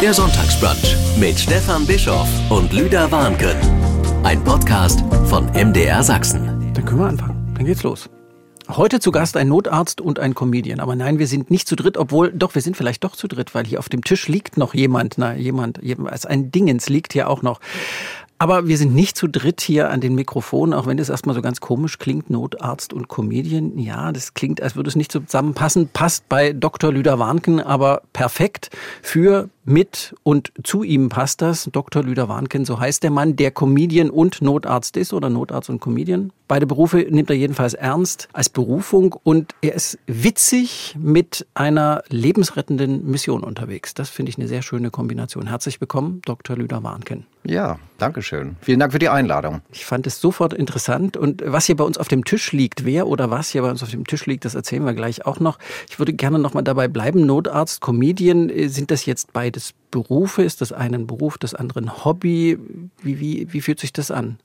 Der Sonntagsbrunch mit Stefan Bischoff und Lüder Warnken. Ein Podcast von MDR Sachsen. Dann können wir anfangen. Dann geht's los. Heute zu Gast ein Notarzt und ein Comedian. Aber nein, wir sind nicht zu dritt, obwohl, doch, wir sind vielleicht doch zu dritt, weil hier auf dem Tisch liegt noch jemand. Na, jemand, als ein Dingens liegt hier auch noch. Aber wir sind nicht zu dritt hier an den Mikrofonen, auch wenn es erstmal so ganz komisch klingt, Notarzt und Comedian. Ja, das klingt, als würde es nicht zusammenpassen. Passt bei Dr. Lüder Warnken aber perfekt für mit und zu ihm passt das. Dr. Lüder Warnken, so heißt der Mann, der Comedian und Notarzt ist oder Notarzt und Comedian. Beide Berufe nimmt er jedenfalls ernst als Berufung und er ist witzig mit einer lebensrettenden Mission unterwegs. Das finde ich eine sehr schöne Kombination. Herzlich willkommen, Dr. Lüder Warnken. Ja, danke schön. Vielen Dank für die Einladung. Ich fand es sofort interessant. Und was hier bei uns auf dem Tisch liegt, wer oder was hier bei uns auf dem Tisch liegt, das erzählen wir gleich auch noch. Ich würde gerne noch mal dabei bleiben. Notarzt, Comedian, äh, sind das jetzt beides beides Berufe? Ist das einen Beruf, das andere ein Hobby? Wie, wie, wie fühlt sich das an?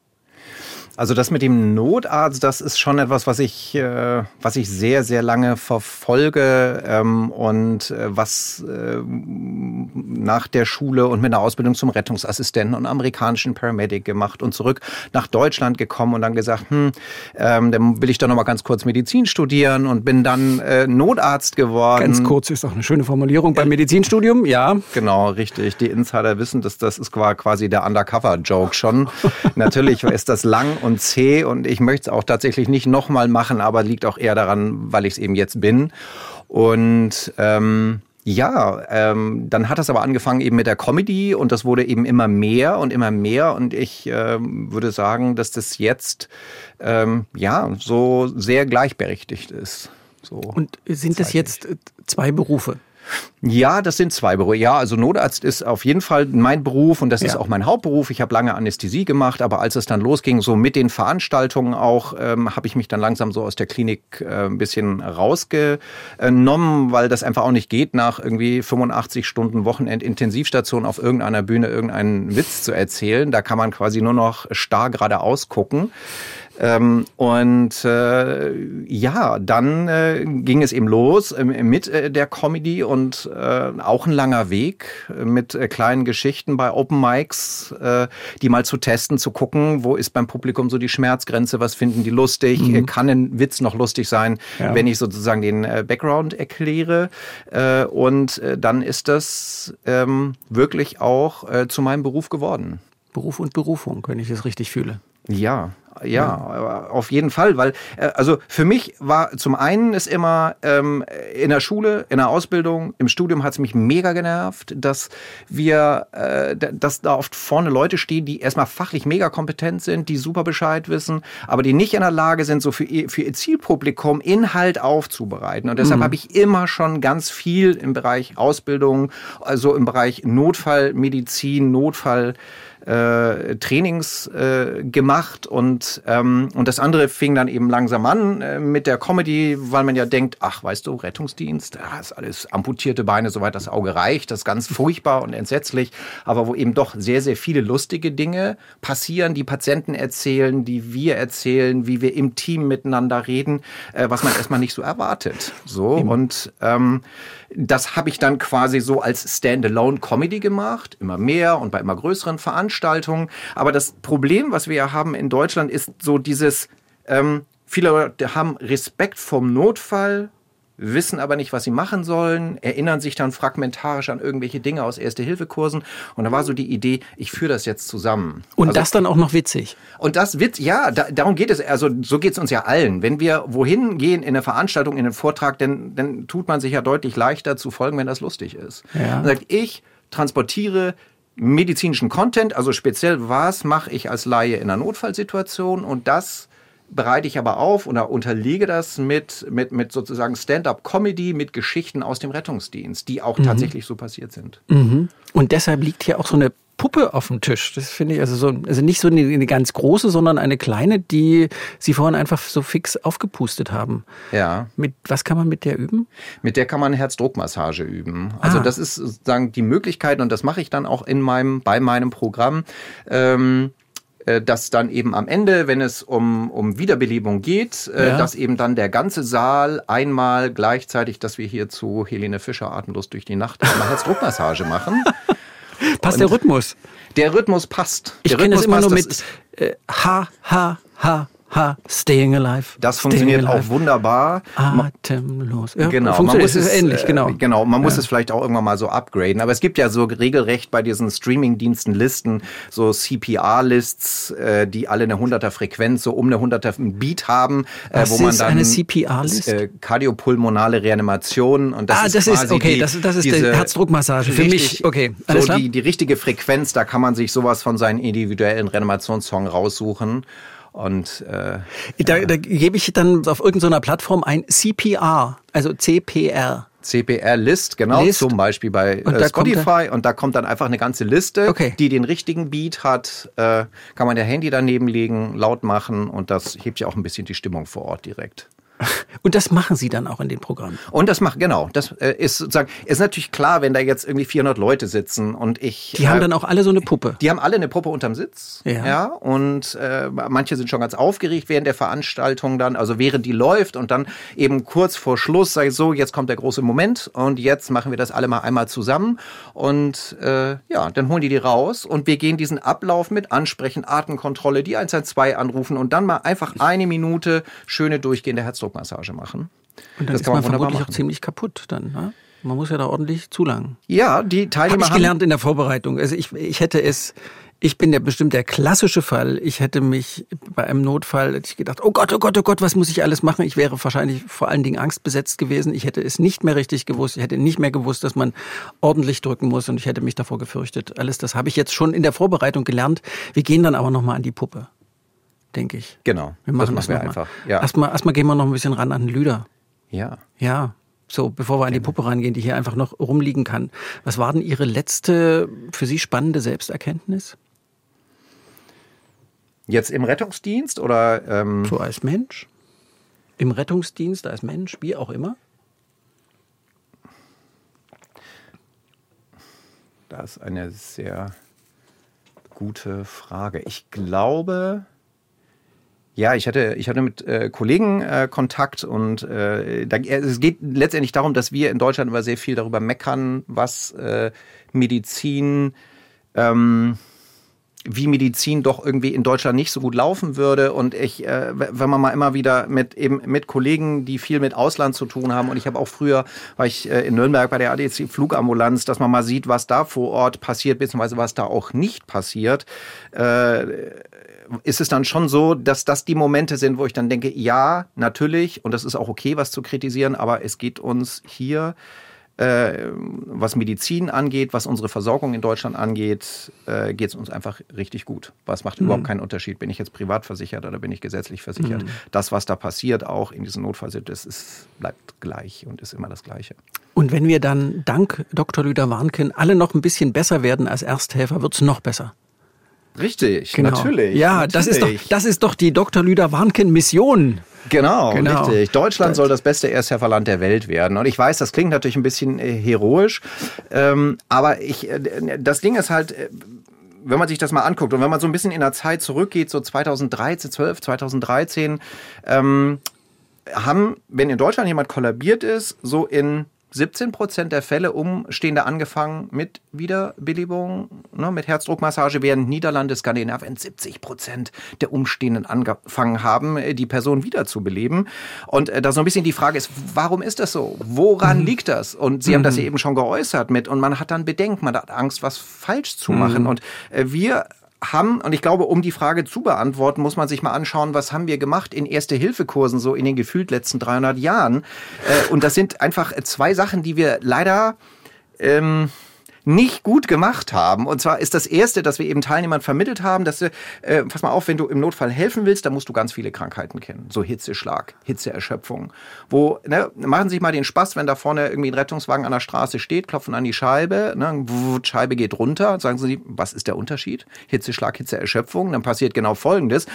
Also das mit dem Notarzt, das ist schon etwas, was ich, äh, was ich sehr, sehr lange verfolge ähm, und äh, was äh, nach der Schule und mit einer Ausbildung zum Rettungsassistenten und amerikanischen Paramedic gemacht und zurück nach Deutschland gekommen und dann gesagt, hm, ähm, dann will ich doch noch mal ganz kurz Medizin studieren und bin dann äh, Notarzt geworden. Ganz kurz ist auch eine schöne Formulierung beim Medizinstudium, ja. Genau, richtig. Die Insider wissen, dass das ist quasi der Undercover-Joke schon. Natürlich ist das lang und zäh und ich möchte es auch tatsächlich nicht nochmal machen, aber liegt auch eher daran, weil ich es eben jetzt bin. Und ähm, ja, ähm, dann hat das aber angefangen eben mit der Comedy und das wurde eben immer mehr und immer mehr und ich ähm, würde sagen, dass das jetzt ähm, ja so sehr gleichberechtigt ist. So und sind das jetzt zwei Berufe? Ja, das sind zwei Berufe. Ja, also Notarzt ist auf jeden Fall mein Beruf und das ja. ist auch mein Hauptberuf. Ich habe lange Anästhesie gemacht, aber als es dann losging, so mit den Veranstaltungen auch, ähm, habe ich mich dann langsam so aus der Klinik äh, ein bisschen rausgenommen, weil das einfach auch nicht geht, nach irgendwie 85 Stunden Wochenend-Intensivstation auf irgendeiner Bühne irgendeinen Witz zu erzählen. Da kann man quasi nur noch starr geradeaus gucken. Ähm, und äh, ja, dann äh, ging es eben los äh, mit äh, der Comedy und äh, auch ein langer Weg mit äh, kleinen Geschichten bei Open Mics, äh, die mal zu testen, zu gucken, wo ist beim Publikum so die Schmerzgrenze, was finden die lustig, mhm. kann ein Witz noch lustig sein, ja. wenn ich sozusagen den äh, Background erkläre. Äh, und äh, dann ist das ähm, wirklich auch äh, zu meinem Beruf geworden. Beruf und Berufung, wenn ich es richtig fühle. Ja, ja, auf jeden Fall, weil äh, also für mich war zum einen ist immer ähm, in der Schule, in der Ausbildung, im Studium hat es mich mega genervt, dass wir, äh, dass da oft vorne Leute stehen, die erstmal fachlich mega kompetent sind, die super Bescheid wissen, aber die nicht in der Lage sind, so für ihr, für ihr Zielpublikum Inhalt aufzubereiten. Und deshalb mhm. habe ich immer schon ganz viel im Bereich Ausbildung, also im Bereich Notfallmedizin, Notfall äh, Trainings äh, gemacht und, ähm, und das andere fing dann eben langsam an äh, mit der Comedy, weil man ja denkt, ach, weißt du, Rettungsdienst, ja, ist alles amputierte Beine, soweit das Auge reicht, das ist ganz furchtbar und entsetzlich, aber wo eben doch sehr, sehr viele lustige Dinge passieren, die Patienten erzählen, die wir erzählen, wie wir im Team miteinander reden, äh, was man erstmal nicht so erwartet. So und ähm, das habe ich dann quasi so als Standalone Comedy gemacht, immer mehr und bei immer größeren Veranstaltungen. Aber das Problem, was wir ja haben in Deutschland, ist so dieses, ähm, viele Leute haben Respekt vom Notfall, wissen aber nicht, was sie machen sollen, erinnern sich dann fragmentarisch an irgendwelche Dinge aus Erste-Hilfe-Kursen. Und da war so die Idee, ich führe das jetzt zusammen. Und also, das dann auch noch witzig. Und das witz, ja, da, darum geht es. Also so geht es uns ja allen. Wenn wir wohin gehen in eine Veranstaltung, in einen Vortrag, dann, dann tut man sich ja deutlich leichter zu folgen, wenn das lustig ist. Ja. Und sagt, ich transportiere medizinischen Content, also speziell, was mache ich als Laie in einer Notfallsituation und das bereite ich aber auf oder unterlege das mit, mit, mit sozusagen Stand-up-Comedy, mit Geschichten aus dem Rettungsdienst, die auch mhm. tatsächlich so passiert sind. Mhm. Und deshalb liegt hier auch so eine Puppe auf dem Tisch. Das finde ich also so, also nicht so eine, eine, ganz große, sondern eine kleine, die Sie vorhin einfach so fix aufgepustet haben. Ja. Mit was kann man mit der üben? Mit der kann man Herzdruckmassage üben. Also ah. das ist sozusagen die Möglichkeit und das mache ich dann auch in meinem bei meinem Programm. Ähm, äh, dass dann eben am Ende, wenn es um, um Wiederbelebung geht, äh, ja. dass eben dann der ganze Saal einmal gleichzeitig, dass wir hier zu Helene Fischer atemlos durch die Nacht eine Herzdruckmassage machen. Passt der Rhythmus? Der Rhythmus passt. Ich kenne das immer nur mit äh, Ha, Ha, Ha, Staying Alive. Das staying funktioniert auch alive. wunderbar. Ma- Atemlos. Ja, Genau, man muss es ist ähnlich, äh, genau. Genau, man muss es vielleicht auch irgendwann mal so upgraden. Aber es gibt ja so regelrecht bei diesen Streaming-Diensten Listen, so CPR-Lists, äh, die alle eine 100er Frequenz, so um eine 100er Beat haben, äh, Was wo man ist dann eine CPR-List? äh, kardiopulmonale Reanimation und das ah, ist das ist, quasi okay, die, das, das ist diese die Herzdruckmassage. Für richtig- mich, okay, alles so klar. die, die richtige Frequenz, da kann man sich sowas von seinen individuellen Reanimationssong raussuchen. Und äh, Da, da gebe ich dann auf irgendeiner Plattform ein CPR, also CPR. CPR-List, genau, List. zum Beispiel bei Und äh, Spotify. Und da kommt dann einfach eine ganze Liste, Okay. die den richtigen Beat hat. Äh, kann man der Handy daneben legen, laut machen und das hebt ja auch ein bisschen die Stimmung vor Ort direkt. Und das machen Sie dann auch in den Programmen. Und das macht, genau, das äh, ist sozusagen, ist natürlich klar, wenn da jetzt irgendwie 400 Leute sitzen und ich... Die haben äh, dann auch alle so eine Puppe. Die haben alle eine Puppe unterm Sitz. Ja. und äh, manche sind schon ganz aufgeregt während der Veranstaltung dann, also während die läuft und dann eben kurz vor Schluss sage ich so, jetzt kommt der große Moment und jetzt machen wir das alle mal einmal zusammen und äh, ja, dann holen die die raus und wir gehen diesen Ablauf mit ansprechen, Atemkontrolle, die 112 anrufen und dann mal einfach eine Minute schöne durchgehende Herzdruckmassage machen. Und dann Das ist kann man man vermutlich auch ziemlich kaputt dann. Ne? Man muss ja da ordentlich zulangen. Ja, die Teilnehmer Habe ich gelernt in der Vorbereitung. Also ich, ich hätte es, ich bin ja bestimmt der klassische Fall. Ich hätte mich bei einem Notfall, hätte ich gedacht, oh Gott, oh Gott, oh Gott, was muss ich alles machen? Ich wäre wahrscheinlich vor allen Dingen angstbesetzt gewesen. Ich hätte es nicht mehr richtig gewusst. Ich hätte nicht mehr gewusst, dass man ordentlich drücken muss und ich hätte mich davor gefürchtet. Alles das habe ich jetzt schon in der Vorbereitung gelernt. Wir gehen dann aber nochmal an die Puppe, denke ich. Genau, Wir machen das das, machen wir noch mal. einfach. Ja. Erstmal, erstmal gehen wir noch ein bisschen ran an den Lüder. ja. Ja, so, bevor wir an die Puppe rangehen, die hier einfach noch rumliegen kann. Was war denn Ihre letzte für Sie spannende Selbsterkenntnis? Jetzt im Rettungsdienst oder ähm, So als Mensch? Im Rettungsdienst, als Mensch, wie auch immer? Das ist eine sehr gute Frage. Ich glaube, ja, ich hatte, ich hatte mit äh, Kollegen äh, Kontakt und äh, da, es geht letztendlich darum, dass wir in Deutschland immer sehr viel darüber meckern, was äh, Medizin, ähm, wie Medizin doch irgendwie in Deutschland nicht so gut laufen würde. Und ich, äh, wenn man mal immer wieder mit eben mit Kollegen, die viel mit Ausland zu tun haben, und ich habe auch früher, war ich äh, in Nürnberg bei der ADC Flugambulanz, dass man mal sieht, was da vor Ort passiert, beziehungsweise was da auch nicht passiert. Äh, ist es dann schon so, dass das die Momente sind, wo ich dann denke, ja, natürlich, und das ist auch okay, was zu kritisieren, aber es geht uns hier äh, was Medizin angeht, was unsere Versorgung in Deutschland angeht, äh, geht es uns einfach richtig gut. Was macht überhaupt keinen Unterschied. Bin ich jetzt privat versichert oder bin ich gesetzlich versichert? Das, was da passiert, auch in diesen Notfallsituationen, das ist, bleibt gleich und ist immer das Gleiche. Und wenn wir dann dank Dr. Lüder Warnken alle noch ein bisschen besser werden als Ersthelfer, wird's noch besser. Richtig, Genau. natürlich. Ja, das ist doch, natürlich. das ist doch die Dr. Lüder Warnken Mission. Genau, Genau. richtig. Deutschland soll das beste Ersthelferland der Welt werden. Und ich weiß, das klingt natürlich ein bisschen äh, heroisch, ähm, aber ich, äh, das Ding ist halt, äh, wenn man sich das mal anguckt und wenn man so ein bisschen in der Zeit zurückgeht, so 2013, 12, 2013, ähm, haben, wenn in Deutschland jemand kollabiert ist, so in 17 Prozent der Fälle Umstehende angefangen mit Wiederbelebung, ne, mit Herzdruckmassage, während Niederlande, Skandinavien 70 Prozent der Umstehenden angefangen haben, die Person wiederzubeleben. Und äh, da so ein bisschen die Frage ist, warum ist das so? Woran liegt das? Und Sie haben das ja eben schon geäußert mit, und man hat dann Bedenken, man hat Angst, was falsch zu machen. Und äh, wir haben, und ich glaube, um die Frage zu beantworten, muss man sich mal anschauen, was haben wir gemacht in Erste-Hilfe-Kursen so in den gefühlt letzten 300 Jahren. Äh, und das sind einfach zwei Sachen, die wir leider ähm, nicht gut gemacht haben. Und zwar ist das erste, dass wir eben Teilnehmern vermittelt haben, dass, äh, pass mal auf, wenn du im Notfall helfen willst, dann musst du ganz viele Krankheiten kennen. So Hitzeschlag, Hitzeerschöpfung. Wo, ne, machen Sie sich mal den Spaß, wenn da vorne irgendwie ein Rettungswagen an der Straße steht, klopfen an die Scheibe, ne, Scheibe geht runter, sagen Sie, was ist der Unterschied? Hitzeschlag, Hitzeerschöpfung, dann passiert genau Folgendes,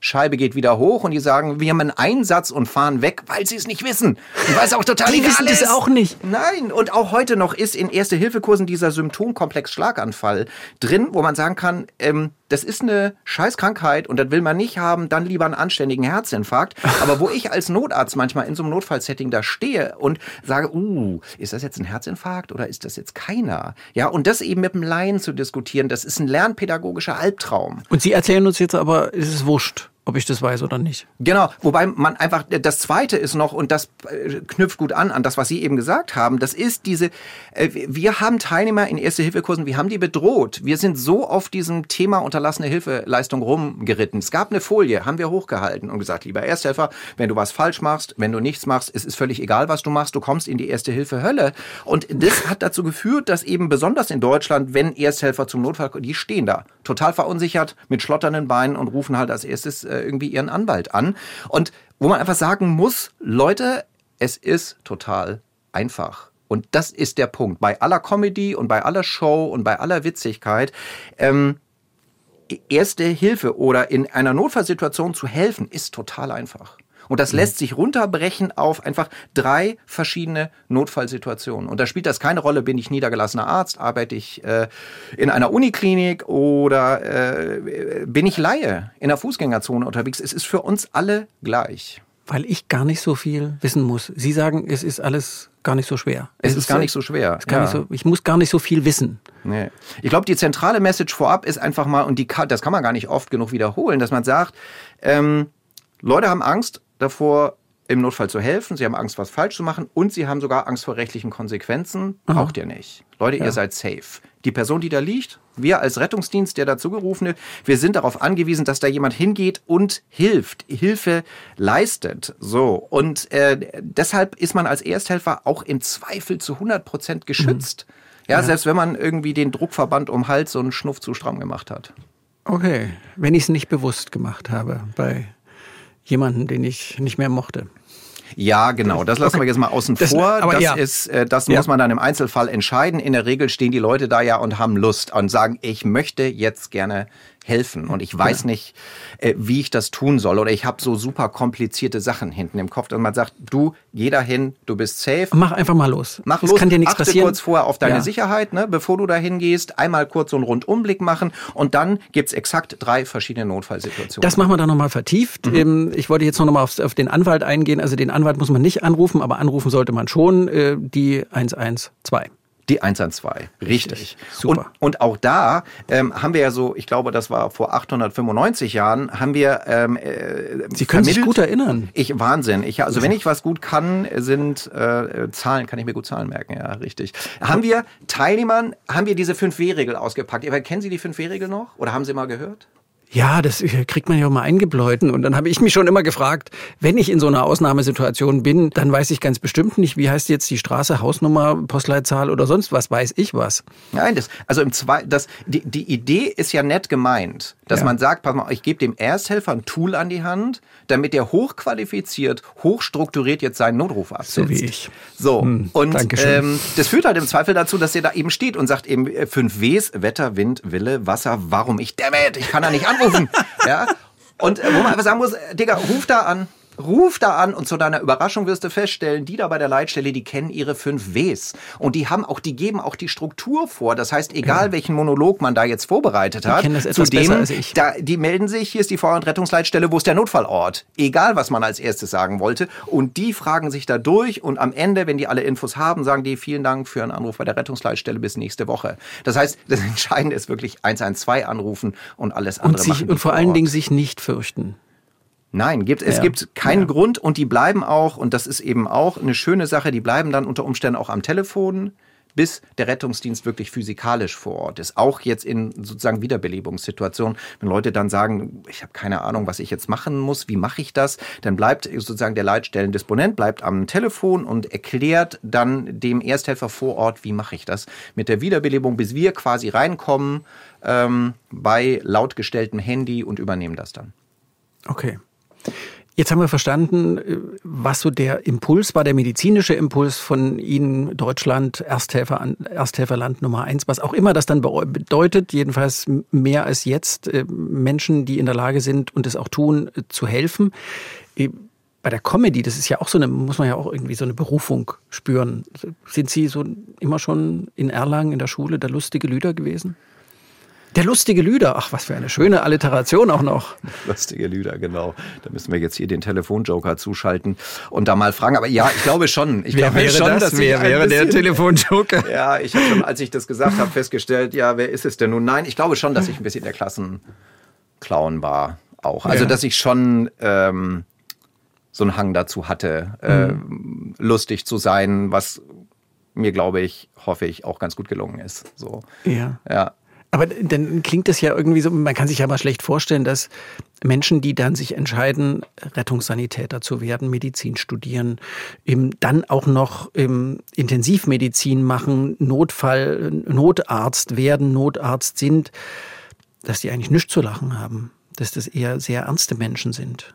Scheibe geht wieder hoch und die sagen, wir haben einen Einsatz und fahren weg, weil sie es nicht wissen. Und weil es auch total Die egal wissen ist. auch nicht. Nein, und auch heute noch ist in Erste-Hilfe-Kursen Hilfekursen dieser Symptomkomplex Schlaganfall drin, wo man sagen kann, ähm, das ist eine Scheißkrankheit und das will man nicht haben, dann lieber einen anständigen Herzinfarkt. Aber wo ich als Notarzt manchmal in so einem Notfallsetting da stehe und sage, uh, ist das jetzt ein Herzinfarkt oder ist das jetzt keiner? Ja, und das eben mit dem Laien zu diskutieren, das ist ein lernpädagogischer Albtraum. Und Sie erzählen uns jetzt aber, es ist wurscht ob ich das weiß oder nicht. Genau, wobei man einfach, das Zweite ist noch, und das äh, knüpft gut an, an das, was Sie eben gesagt haben, das ist diese, äh, wir haben Teilnehmer in Erste-Hilfe-Kursen, wir haben die bedroht. Wir sind so auf diesem Thema unterlassene Hilfeleistung rumgeritten. Es gab eine Folie, haben wir hochgehalten und gesagt, lieber Ersthelfer, wenn du was falsch machst, wenn du nichts machst, es ist völlig egal, was du machst, du kommst in die Erste-Hilfe-Hölle. Und das hat dazu geführt, dass eben besonders in Deutschland, wenn Ersthelfer zum Notfall, die stehen da, total verunsichert, mit schlotternden Beinen und rufen halt als erstes äh, irgendwie ihren Anwalt an. Und wo man einfach sagen muss, Leute, es ist total einfach. Und das ist der Punkt. Bei aller Comedy und bei aller Show und bei aller Witzigkeit, ähm, erste Hilfe oder in einer Notfallsituation zu helfen, ist total einfach. Und das mhm. lässt sich runterbrechen auf einfach drei verschiedene Notfallsituationen. Und da spielt das keine Rolle, bin ich niedergelassener Arzt, arbeite ich äh, in einer Uniklinik oder äh, bin ich Laie in der Fußgängerzone unterwegs. Es ist für uns alle gleich. Weil ich gar nicht so viel wissen muss. Sie sagen, es ist alles gar nicht so schwer. Es, es ist gar nicht so schwer. Ja. So, ich muss gar nicht so viel wissen. Nee. Ich glaube, die zentrale Message vorab ist einfach mal, und die, das kann man gar nicht oft genug wiederholen, dass man sagt, ähm, Leute haben Angst, davor, im Notfall zu helfen. Sie haben Angst, was falsch zu machen und sie haben sogar Angst vor rechtlichen Konsequenzen. Aha. Braucht ihr nicht. Leute, ja. ihr seid safe. Die Person, die da liegt, wir als Rettungsdienst, der dazugerufene, wir sind darauf angewiesen, dass da jemand hingeht und hilft, Hilfe leistet. So. Und äh, deshalb ist man als Ersthelfer auch im Zweifel zu 100 Prozent geschützt. Mhm. Ja, ja, selbst wenn man irgendwie den Druckverband um Hals so einen Schnuff zu stramm gemacht hat. Okay, wenn ich es nicht bewusst gemacht habe bei jemanden, den ich nicht mehr mochte. Ja, genau. Das lassen okay. wir jetzt mal außen das, vor. das ja. ist, äh, das ja. muss man dann im Einzelfall entscheiden. In der Regel stehen die Leute da ja und haben Lust und sagen, ich möchte jetzt gerne helfen und ich weiß ja. nicht, äh, wie ich das tun soll oder ich habe so super komplizierte Sachen hinten im Kopf und man sagt, du geh dahin, du bist safe. Mach einfach mal los. Mach los. Kann dir nichts Achte passieren. kurz vorher auf deine ja. Sicherheit, ne, bevor du dahin gehst, einmal kurz so einen Rundumblick machen und dann gibt's exakt drei verschiedene Notfallsituationen. Das machen wir dann nochmal vertieft. Mhm. Ähm, ich wollte jetzt noch mal auf, auf den Anwalt eingehen. Also den Anwalt muss man nicht anrufen, aber anrufen sollte man schon äh, die 112. Die 112, richtig. richtig. Super. Und, und auch da ähm, haben wir ja so, ich glaube, das war vor 895 Jahren, haben wir. Ähm, äh, Sie können sich gut erinnern. Ich Wahnsinn. Ich, also wenn ich was gut kann, sind äh, Zahlen, kann ich mir gut Zahlen merken, ja, richtig. Haben wir Teilnehmern, haben wir diese 5W-Regel ausgepackt? Kennen Sie die 5W-Regel noch? Oder haben Sie mal gehört? Ja, das kriegt man ja auch mal eingebläuten. Und dann habe ich mich schon immer gefragt, wenn ich in so einer Ausnahmesituation bin, dann weiß ich ganz bestimmt nicht, wie heißt jetzt die Straße, Hausnummer, Postleitzahl oder sonst was, weiß ich was. Nein, das, also im zwei, das, die, die Idee ist ja nett gemeint, dass ja. man sagt, pass mal, ich gebe dem Ersthelfer ein Tool an die Hand, damit er hochqualifiziert, hochstrukturiert jetzt seinen Notruf absetzt. So wie ich. So, hm, und ähm, das führt halt im Zweifel dazu, dass er da eben steht und sagt eben äh, fünf Ws, Wetter, Wind, Wille, Wasser, warum ich, dammit, ich kann da nicht anrufen anrufen. ja? Und äh, wo man einfach sagen muss, Digga, ruf da an. Ruf da an und zu deiner Überraschung wirst du feststellen, die da bei der Leitstelle, die kennen ihre fünf Ws. Und die haben auch, die geben auch die Struktur vor. Das heißt, egal ja. welchen Monolog man da jetzt vorbereitet hat, zu dem, da, die melden sich, hier ist die Feuer- und Rettungsleitstelle, wo ist der Notfallort? Egal, was man als erstes sagen wollte. Und die fragen sich da durch und am Ende, wenn die alle Infos haben, sagen die, vielen Dank für einen Anruf bei der Rettungsleitstelle bis nächste Woche. Das heißt, das Entscheidende ist wirklich 112 anrufen und alles andere und sich, machen. Und vor allen Dingen sich nicht fürchten. Nein, gibt, es ja. gibt keinen ja. Grund und die bleiben auch, und das ist eben auch eine schöne Sache, die bleiben dann unter Umständen auch am Telefon, bis der Rettungsdienst wirklich physikalisch vor Ort ist. Auch jetzt in sozusagen Wiederbelebungssituationen, wenn Leute dann sagen, ich habe keine Ahnung, was ich jetzt machen muss, wie mache ich das, dann bleibt sozusagen der Leitstellendisponent bleibt am Telefon und erklärt dann dem Ersthelfer vor Ort, wie mache ich das mit der Wiederbelebung, bis wir quasi reinkommen ähm, bei lautgestelltem Handy und übernehmen das dann. Okay. Jetzt haben wir verstanden, äh, was so der Impuls war, der medizinische Impuls von Ihnen, Deutschland, Ersthelfer, Ersthelferland Nummer eins, was auch immer das dann bedeutet, jedenfalls mehr als jetzt, äh, Menschen, die in der Lage sind und es auch tun, äh, zu helfen. bei der Comedy, das ist ja auch so eine, muss man ja auch irgendwie so eine Berufung spüren. Sind Sie so immer schon in Erlangen in der Schule der lustige Lüder gewesen? Der lustige Lüder, ach, was für eine schöne Alliteration auch noch. Lustige Lüder, genau. Da müssen wir jetzt hier den Telefonjoker zuschalten und da mal fragen. Aber ja, ich glaube schon. Ich wer glaube wäre schon, das? dass wer wäre ein der bisschen- Telefonjoker? Ja, ich habe schon, als ich das gesagt habe, festgestellt, ja, wer ist es denn nun? Nein, ich glaube schon, dass ich ein bisschen der Klassenclown war auch. Also, Ja. dass ich schon ähm, so einen Hang dazu hatte, ähm, lustig zu sein, was mir, glaube ich, hoffe ich, auch ganz gut gelungen ist. So, Ja. ja. Aber dann klingt es ja irgendwie so, man kann sich ja mal schlecht vorstellen, dass Menschen, die dann sich entscheiden, Rettungssanitäter zu werden, Medizin studieren, eben dann auch noch ähm, Intensivmedizin machen, Notfall, Notarzt werden, Notarzt sind, dass die eigentlich nichts zu lachen haben. Dass das eher sehr ernste Menschen sind.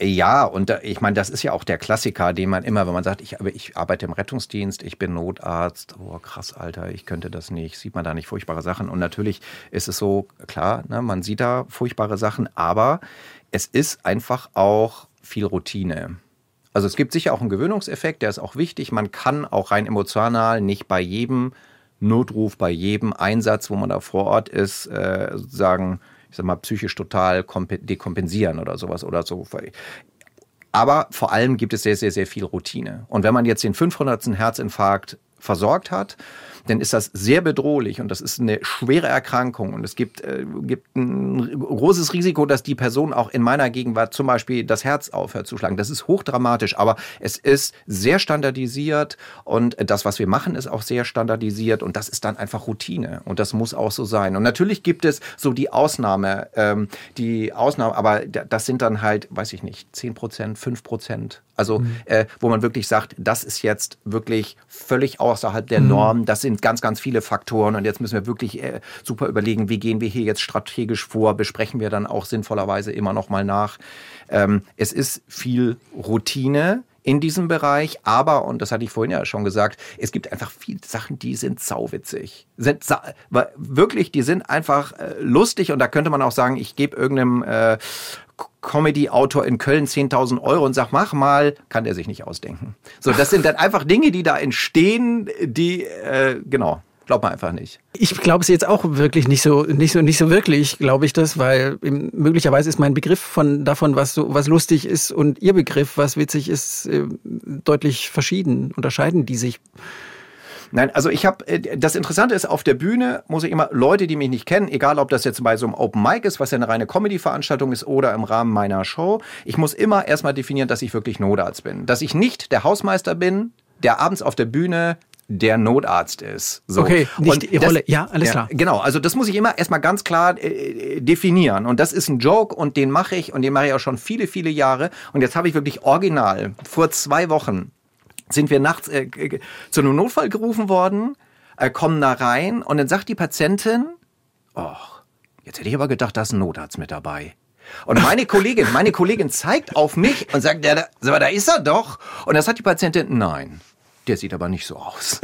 Ja, und da, ich meine, das ist ja auch der Klassiker, den man immer, wenn man sagt, ich, ich arbeite im Rettungsdienst, ich bin Notarzt, oh krass, Alter, ich könnte das nicht, sieht man da nicht furchtbare Sachen? Und natürlich ist es so, klar, ne, man sieht da furchtbare Sachen, aber es ist einfach auch viel Routine. Also es gibt sicher auch einen Gewöhnungseffekt, der ist auch wichtig. Man kann auch rein emotional nicht bei jedem Notruf, bei jedem Einsatz, wo man da vor Ort ist, äh, sagen, ich sag mal, psychisch total kompe- dekompensieren oder sowas oder so. Aber vor allem gibt es sehr, sehr, sehr viel Routine. Und wenn man jetzt den 500. Herzinfarkt versorgt hat, dann ist das sehr bedrohlich und das ist eine schwere Erkrankung und es gibt, äh, gibt ein großes Risiko, dass die Person auch in meiner Gegenwart zum Beispiel das Herz aufhört zu schlagen. Das ist hochdramatisch, aber es ist sehr standardisiert und das, was wir machen, ist auch sehr standardisiert und das ist dann einfach Routine und das muss auch so sein. Und natürlich gibt es so die Ausnahme, ähm, die Ausnahme, aber das sind dann halt, weiß ich nicht, 10 Prozent, 5 Prozent. Also, äh, wo man wirklich sagt, das ist jetzt wirklich völlig außerhalb der Norm. Das sind ganz, ganz viele Faktoren. Und jetzt müssen wir wirklich äh, super überlegen, wie gehen wir hier jetzt strategisch vor? Besprechen wir dann auch sinnvollerweise immer noch mal nach. Ähm, es ist viel Routine in diesem Bereich, aber, und das hatte ich vorhin ja schon gesagt, es gibt einfach viele Sachen, die sind sauwitzig. Sind sa wirklich, die sind einfach äh, lustig und da könnte man auch sagen, ich gebe irgendeinem äh, Comedy-Autor in Köln 10.000 Euro und sag, mach mal, kann der sich nicht ausdenken. So, das sind dann einfach Dinge, die da entstehen, die, äh, genau, glaubt man einfach nicht. Ich glaube es jetzt auch wirklich nicht so, nicht so, nicht so wirklich, glaube ich das, weil möglicherweise ist mein Begriff von davon, was so, was lustig ist und Ihr Begriff, was witzig ist, äh, deutlich verschieden. Unterscheiden die sich? Nein, also ich habe, das Interessante ist, auf der Bühne muss ich immer Leute, die mich nicht kennen, egal ob das jetzt bei so einem Open Mic ist, was ja eine reine Comedy-Veranstaltung ist, oder im Rahmen meiner Show, ich muss immer erstmal definieren, dass ich wirklich Notarzt bin. Dass ich nicht der Hausmeister bin, der abends auf der Bühne der Notarzt ist. So. Okay, nicht Und die Rolle. Ja, alles ja, klar. Genau, also das muss ich immer erstmal ganz klar äh, definieren. Und das ist ein Joke und den mache ich und den mache ich auch schon viele, viele Jahre. Und jetzt habe ich wirklich original vor zwei Wochen sind wir nachts äh, äh, zu einem Notfall gerufen worden, äh, kommen da rein und dann sagt die Patientin, oh, jetzt hätte ich aber gedacht, da ist ein Notarzt mit dabei. Und meine Kollegin, meine Kollegin zeigt auf mich und sagt, ja, da, da ist er doch. Und das hat die Patientin, nein, der sieht aber nicht so aus.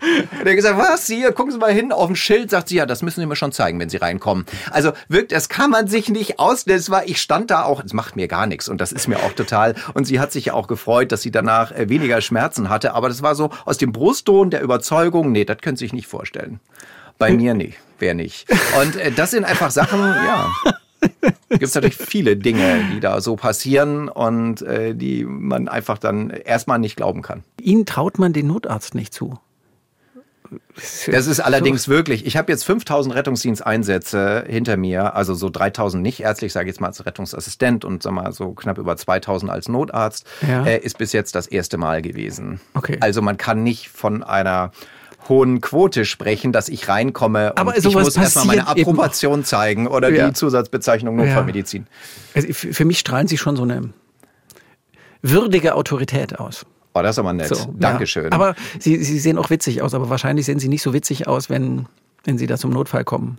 Und er hat gesagt, was, hier, gucken Sie mal hin auf dem Schild, sagt sie, ja, das müssen Sie mir schon zeigen, wenn Sie reinkommen. Also wirkt, das kann man sich nicht ausstellen. Es war, ich stand da auch, es macht mir gar nichts und das ist mir auch total, und sie hat sich ja auch gefreut, dass sie danach äh, weniger Schmerzen hatte, aber das war so aus dem Brustton der Überzeugung, nee, das können Sie sich nicht vorstellen. Bei mir nee, wer nicht. Und äh, das sind einfach Sachen, ja. Gibt es natürlich viele Dinge, die da so passieren und äh, die man einfach dann erstmal nicht glauben kann. Ihnen traut man den Notarzt nicht zu. Das ist allerdings wirklich, ich habe jetzt 5000 Rettungsdiensteinsätze hinter mir, also so 3000 nicht ärztlich, sage ich jetzt mal als Rettungsassistent und sag mal so knapp über 2000 als Notarzt, Ja. äh, ist bis jetzt das erste Mal gewesen. Okay. Also man kann nicht von einer hohen Quote sprechen, dass ich reinkomme und Aber ich muss erstmal meine Approbation zeigen oder Ja. die Zusatzbezeichnung Notfallmedizin. Also für für mich strahlen Sie schon so eine würdige Autorität aus. Oh, das ist aber nett. So, Dankeschön. Ja. Aber Sie, Sie sehen auch witzig aus, aber wahrscheinlich sehen Sie nicht so witzig aus, wenn, wenn Sie da zum Notfall kommen.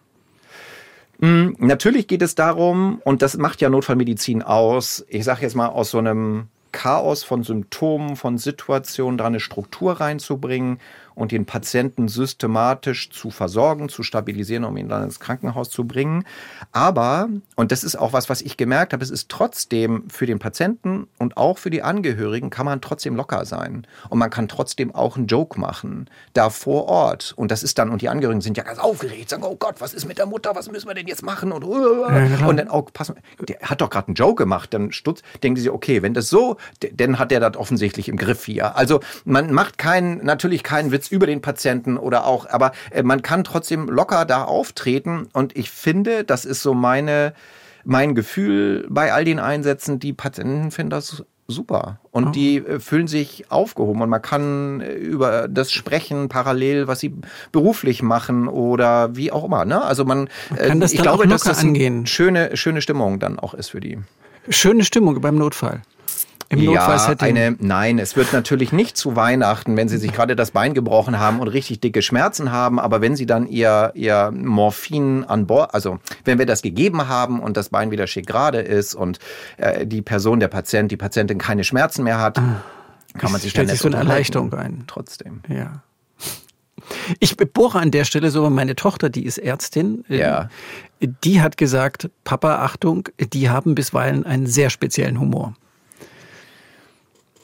Natürlich geht es darum, und das macht ja Notfallmedizin aus, ich sage jetzt mal aus so einem Chaos von Symptomen, von Situationen, da eine Struktur reinzubringen und den Patienten systematisch zu versorgen, zu stabilisieren, um ihn dann ins Krankenhaus zu bringen. Aber, und das ist auch was, was ich gemerkt habe, es ist trotzdem für den Patienten und auch für die Angehörigen kann man trotzdem locker sein. Und man kann trotzdem auch einen Joke machen, da vor Ort. Und das ist dann, und die Angehörigen sind ja ganz aufgeregt, sagen, oh Gott, was ist mit der Mutter, was müssen wir denn jetzt machen? Und, ja, und dann auch, pass mal, der hat doch gerade einen Joke gemacht, dann stutzt, denken sie, okay, wenn das so, dann hat der das offensichtlich im Griff hier. Also man macht keinen, natürlich keinen Witz über den Patienten oder auch, aber äh, man kann trotzdem locker da auftreten und ich finde, das ist so meine, mein Gefühl bei all den Einsätzen, die Patienten finden das super. Und oh. die äh, fühlen sich aufgehoben und man kann äh, über das sprechen parallel, was sie beruflich machen oder wie auch immer. Ne? Also man, man kann das ich glaube, dass das eine schöne, schöne Stimmung dann auch ist für die. Schöne Stimmung beim Notfall. Im ja, Notfallsetting? Eine, nein, es wird natürlich nicht zu Weihnachten, wenn Sie sich gerade das Bein gebrochen haben und richtig dicke Schmerzen haben, aber wenn Sie dann Ihr, Ihr Morphin an Bord, also wenn wir das gegeben haben und das Bein wieder schick gerade ist und äh, die Person, der Patient, die Patientin keine Schmerzen mehr hat, ah, kann man sich dann so eine Erleichterung ein. Trotzdem. Ja. Ich bohre an der Stelle so, meine Tochter, die ist Ärztin, äh, ja. die hat gesagt, Papa, Achtung, die haben bisweilen einen sehr speziellen Humor.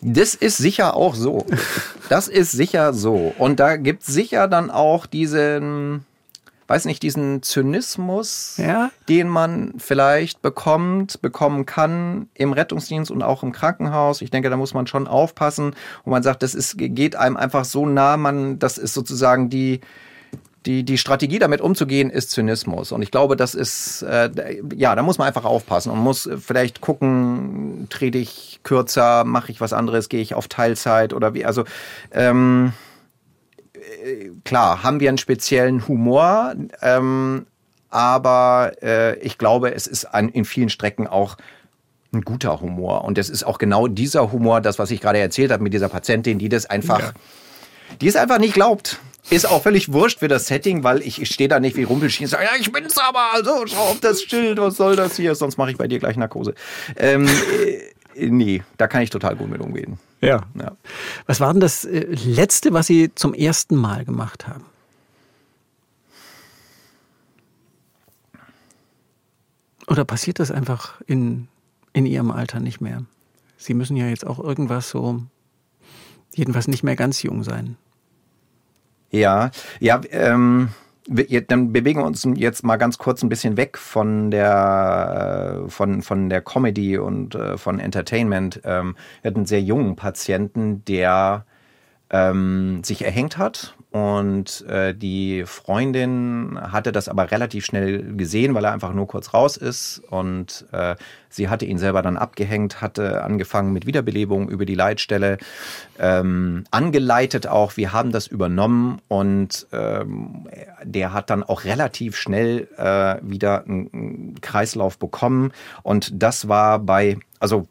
Das ist sicher auch so. Das ist sicher so. Und da gibt es sicher dann auch diesen, weiß nicht, diesen Zynismus, ja? den man vielleicht bekommt, bekommen kann im Rettungsdienst und auch im Krankenhaus. Ich denke, da muss man schon aufpassen. Und man sagt, das ist, geht einem einfach so nah, man, das ist sozusagen die, die, die Strategie damit umzugehen ist Zynismus. Und ich glaube, das ist, äh, ja, da muss man einfach aufpassen und muss vielleicht gucken, trete ich kürzer, mache ich was anderes, gehe ich auf Teilzeit oder wie. Also ähm, äh, klar, haben wir einen speziellen Humor, ähm, aber äh, ich glaube, es ist an, in vielen Strecken auch ein guter Humor. Und es ist auch genau dieser Humor, das, was ich gerade erzählt habe mit dieser Patientin, die das einfach, ja. die es einfach nicht glaubt. Ist auch völlig wurscht für das Setting, weil ich, stehe da nicht wie Rumpelstilzchen und sage, ja, ich bin's aber, also schau auf das Schild, was soll das hier, sonst mache ich bei dir gleich Narkose. Ähm, äh, nee, da kann ich total gut mit umgehen. Ja. ja. Was war denn das äh, Letzte, was Sie zum ersten Mal gemacht haben? Oder passiert das einfach in, in Ihrem Alter nicht mehr? Sie müssen ja jetzt auch irgendwas so, jedenfalls nicht mehr ganz jung sein. Ja, ja, ähm, dann bewegen wir uns jetzt mal ganz kurz ein bisschen weg von der von von der Comedy und äh, von Entertainment. Ähm, wir hatten einen sehr jungen Patienten, der ähm, sich erhängt hat und äh, die Freundin hatte das aber relativ schnell gesehen, weil er einfach nur kurz raus ist und äh, sie hatte ihn selber dann abgehängt, hatte angefangen mit Wiederbelebung über die Leitstelle, ähm, angeleitet auch. Wir haben das übernommen und ähm, der hat dann auch relativ schnell äh, wieder einen Kreislauf bekommen und das war bei also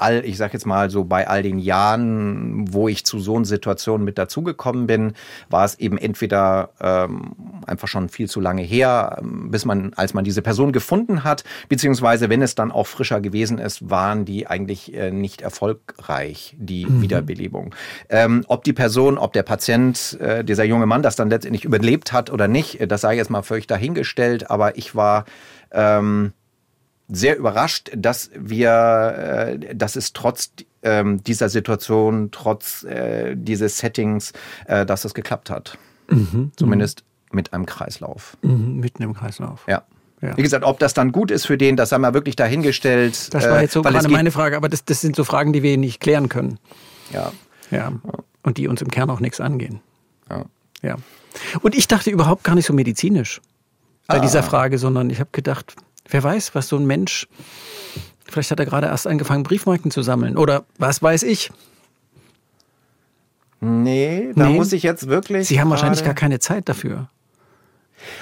all, ich sag jetzt mal so bei all den Jahren, wo ich zu so einer Situation mit dazugekommen bin, war es eben entweder ähm, einfach schon viel zu lange her, bis man, als man diese Person gefunden hat, beziehungsweise wenn es dann auch frischer gewesen ist, waren die eigentlich äh, nicht erfolgreich, die mhm. Wiederbelebung. Ähm, ob die Person, ob der Patient, äh, dieser junge Mann das dann letztendlich überlebt hat oder nicht, das sei jetzt mal völlig dahingestellt, aber ich war ähm, sehr überrascht, dass wir, äh, dass es trotz ähm, dieser Situation, trotz äh, dieses Settings, äh, dass es geklappt hat. Mhm. Zumindest mhm. mit einem Kreislauf. Mhm, mitten im Kreislauf. Ja. Ja. Wie gesagt, ob das dann gut ist für den, das haben wir wirklich dahingestellt. Das war jetzt so gerade meine Frage, aber das, das sind so Fragen, die wir nicht klären können. Ja. Ja. Und die uns im Kern auch nichts angehen. Ja. Ja. Und ich dachte überhaupt gar nicht so medizinisch bei ah. dieser Frage, sondern ich habe gedacht, Wer weiß, was so ein Mensch, vielleicht hat er gerade erst angefangen, Briefmarken zu sammeln. Oder was weiß ich. Nee, da nee. muss ich jetzt wirklich. Sie haben wahrscheinlich gar keine Zeit dafür.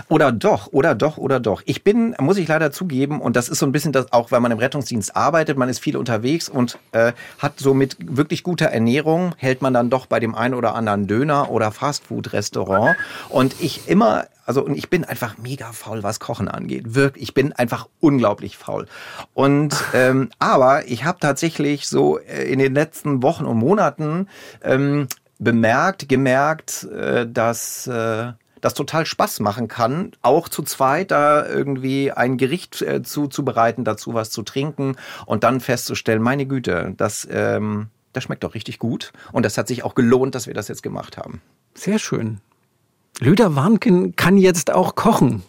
Oder doch, oder doch, oder doch. Ich bin, muss ich leider zugeben, und das ist so ein bisschen das, auch wenn man im Rettungsdienst arbeitet, man ist viel unterwegs und äh, hat so mit wirklich guter Ernährung, hält man dann doch bei dem einen oder anderen Döner oder Fastfood-Restaurant. Und ich immer, also und ich bin einfach mega faul, was Kochen angeht. Wirklich, ich bin einfach unglaublich faul. Und ähm, aber ich habe tatsächlich so äh, in den letzten Wochen und Monaten ähm, bemerkt, gemerkt, äh, dass äh, das total Spaß machen kann, auch zu zweit da irgendwie ein Gericht äh, zuzubereiten, dazu was zu trinken und dann festzustellen, meine Güte, das, ähm, das schmeckt doch richtig gut. Und das hat sich auch gelohnt, dass wir das jetzt gemacht haben. Sehr schön. Lüder Warnken kann jetzt auch kochen.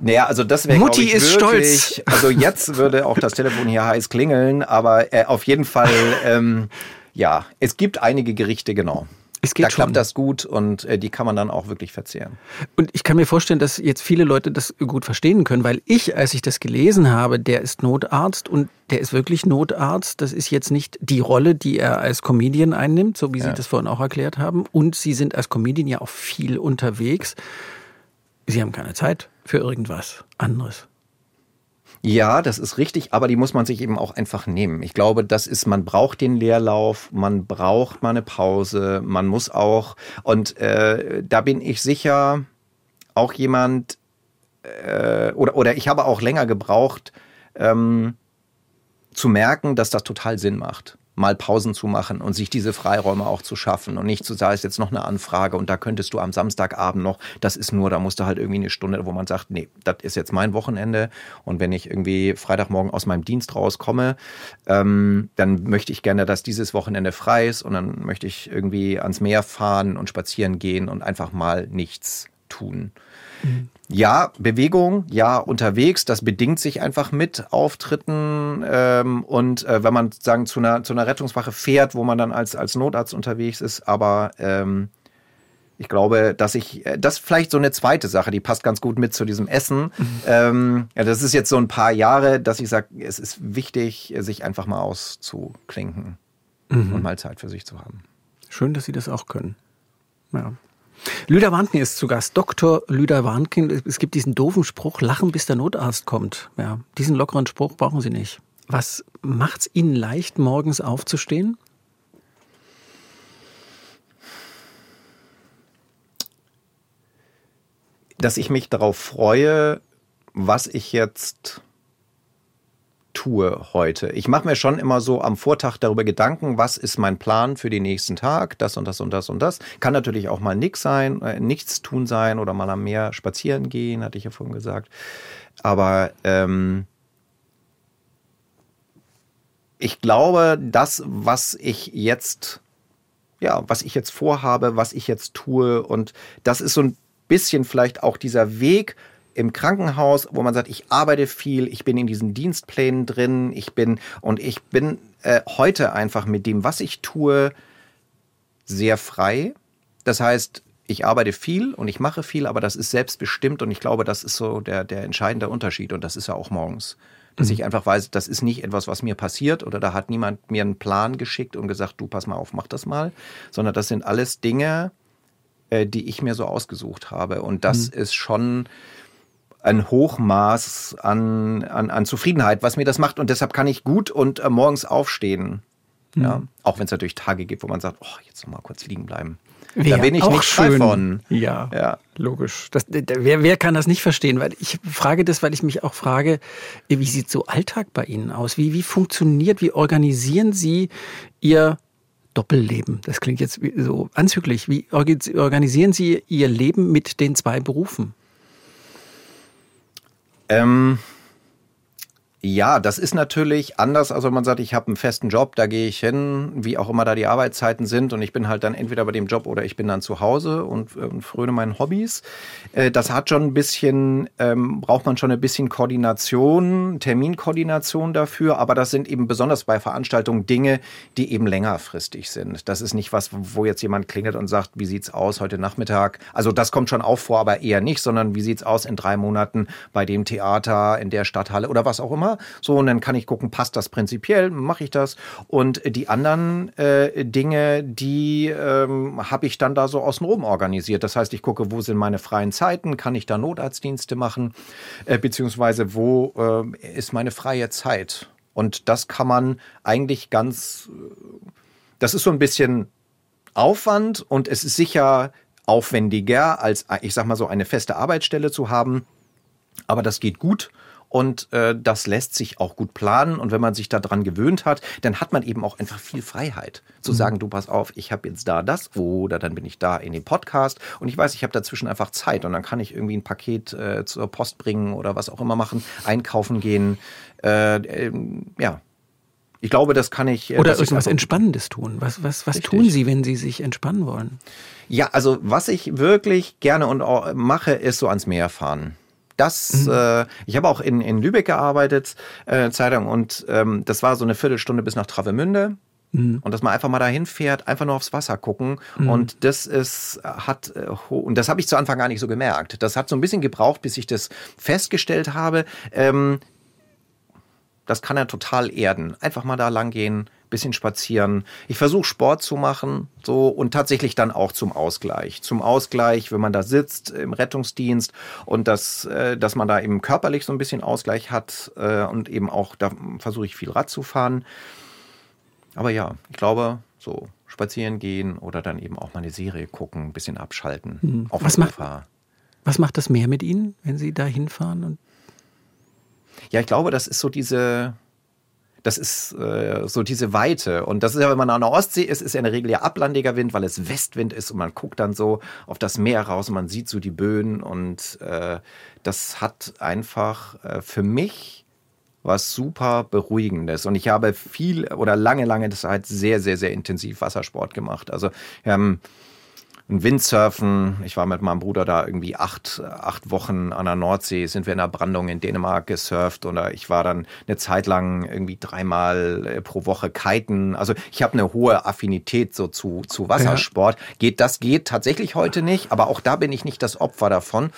Naja, also das wäre Mutti ich, ist wirklich, stolz. Also jetzt würde auch das Telefon hier heiß klingeln, aber äh, auf jeden Fall, ähm, ja, es gibt einige Gerichte, genau. Es geht da schon. klappt das gut und äh, die kann man dann auch wirklich verzehren. Und ich kann mir vorstellen, dass jetzt viele Leute das gut verstehen können, weil ich, als ich das gelesen habe, der ist Notarzt und der ist wirklich Notarzt. Das ist jetzt nicht die Rolle, die er als Comedian einnimmt, so wie Sie Ja. das vorhin auch erklärt haben. Und Sie sind als Comedian ja auch viel unterwegs. Sie haben keine Zeit für irgendwas anderes. Ja, das ist richtig, aber die muss man sich eben auch einfach nehmen. Ich glaube, das ist, man braucht den Leerlauf, man braucht mal eine Pause, man muss auch, und äh, da bin ich sicher auch jemand, äh, oder, oder ich habe auch länger gebraucht, ähm, zu merken, dass das total Sinn macht, mal Pausen zu machen und sich diese Freiräume auch zu schaffen und nicht zu sagen, ist jetzt noch eine Anfrage und da könntest du am Samstagabend noch, das ist nur, da musst du halt irgendwie eine Stunde, wo man sagt, nee, das ist jetzt mein Wochenende und wenn ich irgendwie Freitagmorgen aus meinem Dienst rauskomme, ähm, dann möchte ich gerne, dass dieses Wochenende frei ist und dann möchte ich irgendwie ans Meer fahren und spazieren gehen und einfach mal nichts tun. Ja, Bewegung, ja, unterwegs, das bedingt sich einfach mit Auftritten ähm, und äh, wenn man sagen zu einer, zu einer Rettungswache fährt, wo man dann als, als Notarzt unterwegs ist, aber ähm, ich glaube, dass ich, äh, das ist vielleicht so eine zweite Sache, die passt ganz gut mit zu diesem Essen. Ähm, ja, das ist jetzt so ein paar Jahre, dass ich sage, es ist wichtig, sich einfach mal auszuklinken und mal Zeit für sich zu haben. Schön, dass Sie das auch können. Ja. Lüder Warnken ist zu Gast. Dr. Lüder Warnken. Es gibt diesen doofen Spruch, lachen bis der Notarzt kommt. Ja, diesen lockeren Spruch brauchen Sie nicht. Was macht's Ihnen leicht, morgens aufzustehen? dass ich mich darauf freue, was ich jetzt tue heute. Ich mache mir schon immer so am Vortag darüber Gedanken, was ist mein Plan für den nächsten Tag, das und das und das und das. Kann natürlich auch mal nix sein, äh, nichts tun sein oder mal am Meer spazieren gehen, hatte ich ja vorhin gesagt. Aber ähm, ich glaube, das, was ich jetzt, ja, was ich jetzt vorhabe, was ich jetzt tue, und das ist so ein bisschen vielleicht auch dieser Weg im Krankenhaus, wo man sagt, ich arbeite viel, ich bin in diesen Dienstplänen drin, ich bin und ich bin äh, heute einfach mit dem, was ich tue, sehr frei. Das heißt, ich arbeite viel und ich mache viel, aber das ist selbstbestimmt und ich glaube, das ist so der, der entscheidende Unterschied und das ist ja auch morgens. Dass ich einfach weiß, das ist nicht etwas, was mir passiert oder da hat niemand mir einen Plan geschickt und gesagt, du pass mal auf, mach das mal, sondern das sind alles Dinge, äh, die ich mir so ausgesucht habe. Und das ist schon ein Hochmaß an, an, an Zufriedenheit, was mir das macht. Und deshalb kann ich gut und äh, morgens aufstehen. Ja, auch wenn es natürlich Tage gibt, wo man sagt, oh, jetzt noch mal kurz liegen bleiben. da Wär bin ich nicht schön. von. Ja, Ja. logisch. Das, wer, wer kann das nicht verstehen? Weil ich frage das, weil ich mich auch frage, wie sieht so Alltag bei Ihnen aus? Wie, wie funktioniert, wie organisieren Sie Ihr Doppelleben? Das klingt jetzt so anzüglich. Wie organisieren Sie Ihr Leben mit den zwei Berufen? Ähm, ja, das ist natürlich anders, als wenn man sagt, ich habe einen festen Job, da gehe ich hin, wie auch immer da die Arbeitszeiten sind und ich bin halt dann entweder bei dem Job oder ich bin dann zu Hause und, und fröne meinen Hobbys. Äh, das hat schon ein bisschen, ähm, braucht man schon ein bisschen Koordination, Terminkoordination dafür, aber das sind eben besonders bei Veranstaltungen Dinge, die eben längerfristig sind. Das ist nicht was, wo jetzt jemand klingelt und sagt, wie sieht's aus heute Nachmittag? Also das kommt schon auch vor, aber eher nicht, sondern wie sieht's aus in drei Monaten bei dem Theater, in der Stadthalle oder was auch immer. So, und dann kann ich gucken, passt das prinzipiell, mache ich das. Und die anderen äh, Dinge, die ähm, habe ich dann da so außenrum organisiert. Das heißt, ich gucke, wo sind meine freien Zeiten, kann ich da Notarztdienste machen, äh, beziehungsweise wo äh, ist meine freie Zeit. Und das kann man eigentlich ganz, äh, das ist so ein bisschen Aufwand und es ist sicher aufwendiger, als ich sag mal so eine feste Arbeitsstelle zu haben. Aber das geht gut Und äh, das lässt sich auch gut planen. Und wenn man sich daran gewöhnt hat, dann hat man eben auch einfach viel Freiheit. Zu mhm. sagen, du pass auf, ich habe jetzt da das oder dann bin ich da in dem Podcast und ich weiß, ich habe dazwischen einfach Zeit und dann kann ich irgendwie ein Paket äh, zur Post bringen oder was auch immer machen, einkaufen gehen. Äh, ähm, ja, ich glaube, das kann ich. Äh, Oder irgendwas Entspannendes tun. Was, was, was tun Sie, wenn Sie sich entspannen wollen? Ja, also was ich wirklich gerne und mache, ist so ans Meer fahren. Das, mhm. äh, ich habe auch in, in Lübeck gearbeitet, äh, Zeitung, und ähm, das war so eine Viertelstunde bis nach Travemünde. Mhm. Und dass man einfach mal dahin fährt, einfach nur aufs Wasser gucken. Mhm. Und das ist, hat, äh, und das habe ich zu Anfang gar nicht so gemerkt. Das hat so ein bisschen gebraucht, bis ich das festgestellt habe. Ähm, das kann er total erden. Einfach mal da lang gehen, bisschen spazieren. Ich versuche Sport zu machen, so und tatsächlich dann auch zum Ausgleich. Zum Ausgleich, wenn man da sitzt im Rettungsdienst und das, äh, dass man da eben körperlich so ein bisschen Ausgleich hat äh, und eben auch da versuche ich viel Rad zu fahren. Aber ja, ich glaube, so spazieren gehen oder dann eben auch mal eine Serie gucken, ein bisschen abschalten. Hm. was, macht, was macht das mehr mit Ihnen, wenn Sie da hinfahren ja, ich glaube, das ist so diese, das ist äh, so diese Weite. Und das ist ja, wenn man an der Ostsee ist, ist ja in der Regel ja ablandiger Wind, weil es Westwind ist und man guckt dann so auf das Meer raus und man sieht so die Böen und äh, das hat einfach äh, für mich was super Beruhigendes. Und ich habe viel oder lange, lange Zeit sehr, sehr, sehr intensiv Wassersport gemacht. Also haben ein Windsurfen. Ich war mit meinem Bruder da irgendwie acht, acht Wochen an der Nordsee, sind wir in der Brandung in Dänemark gesurft oder ich war dann eine Zeit lang irgendwie dreimal äh, pro Woche kiten. Also ich habe eine hohe Affinität so zu, zu Wassersport. Ja. Geht, das geht tatsächlich heute nicht, aber auch da bin ich nicht das Opfer davon,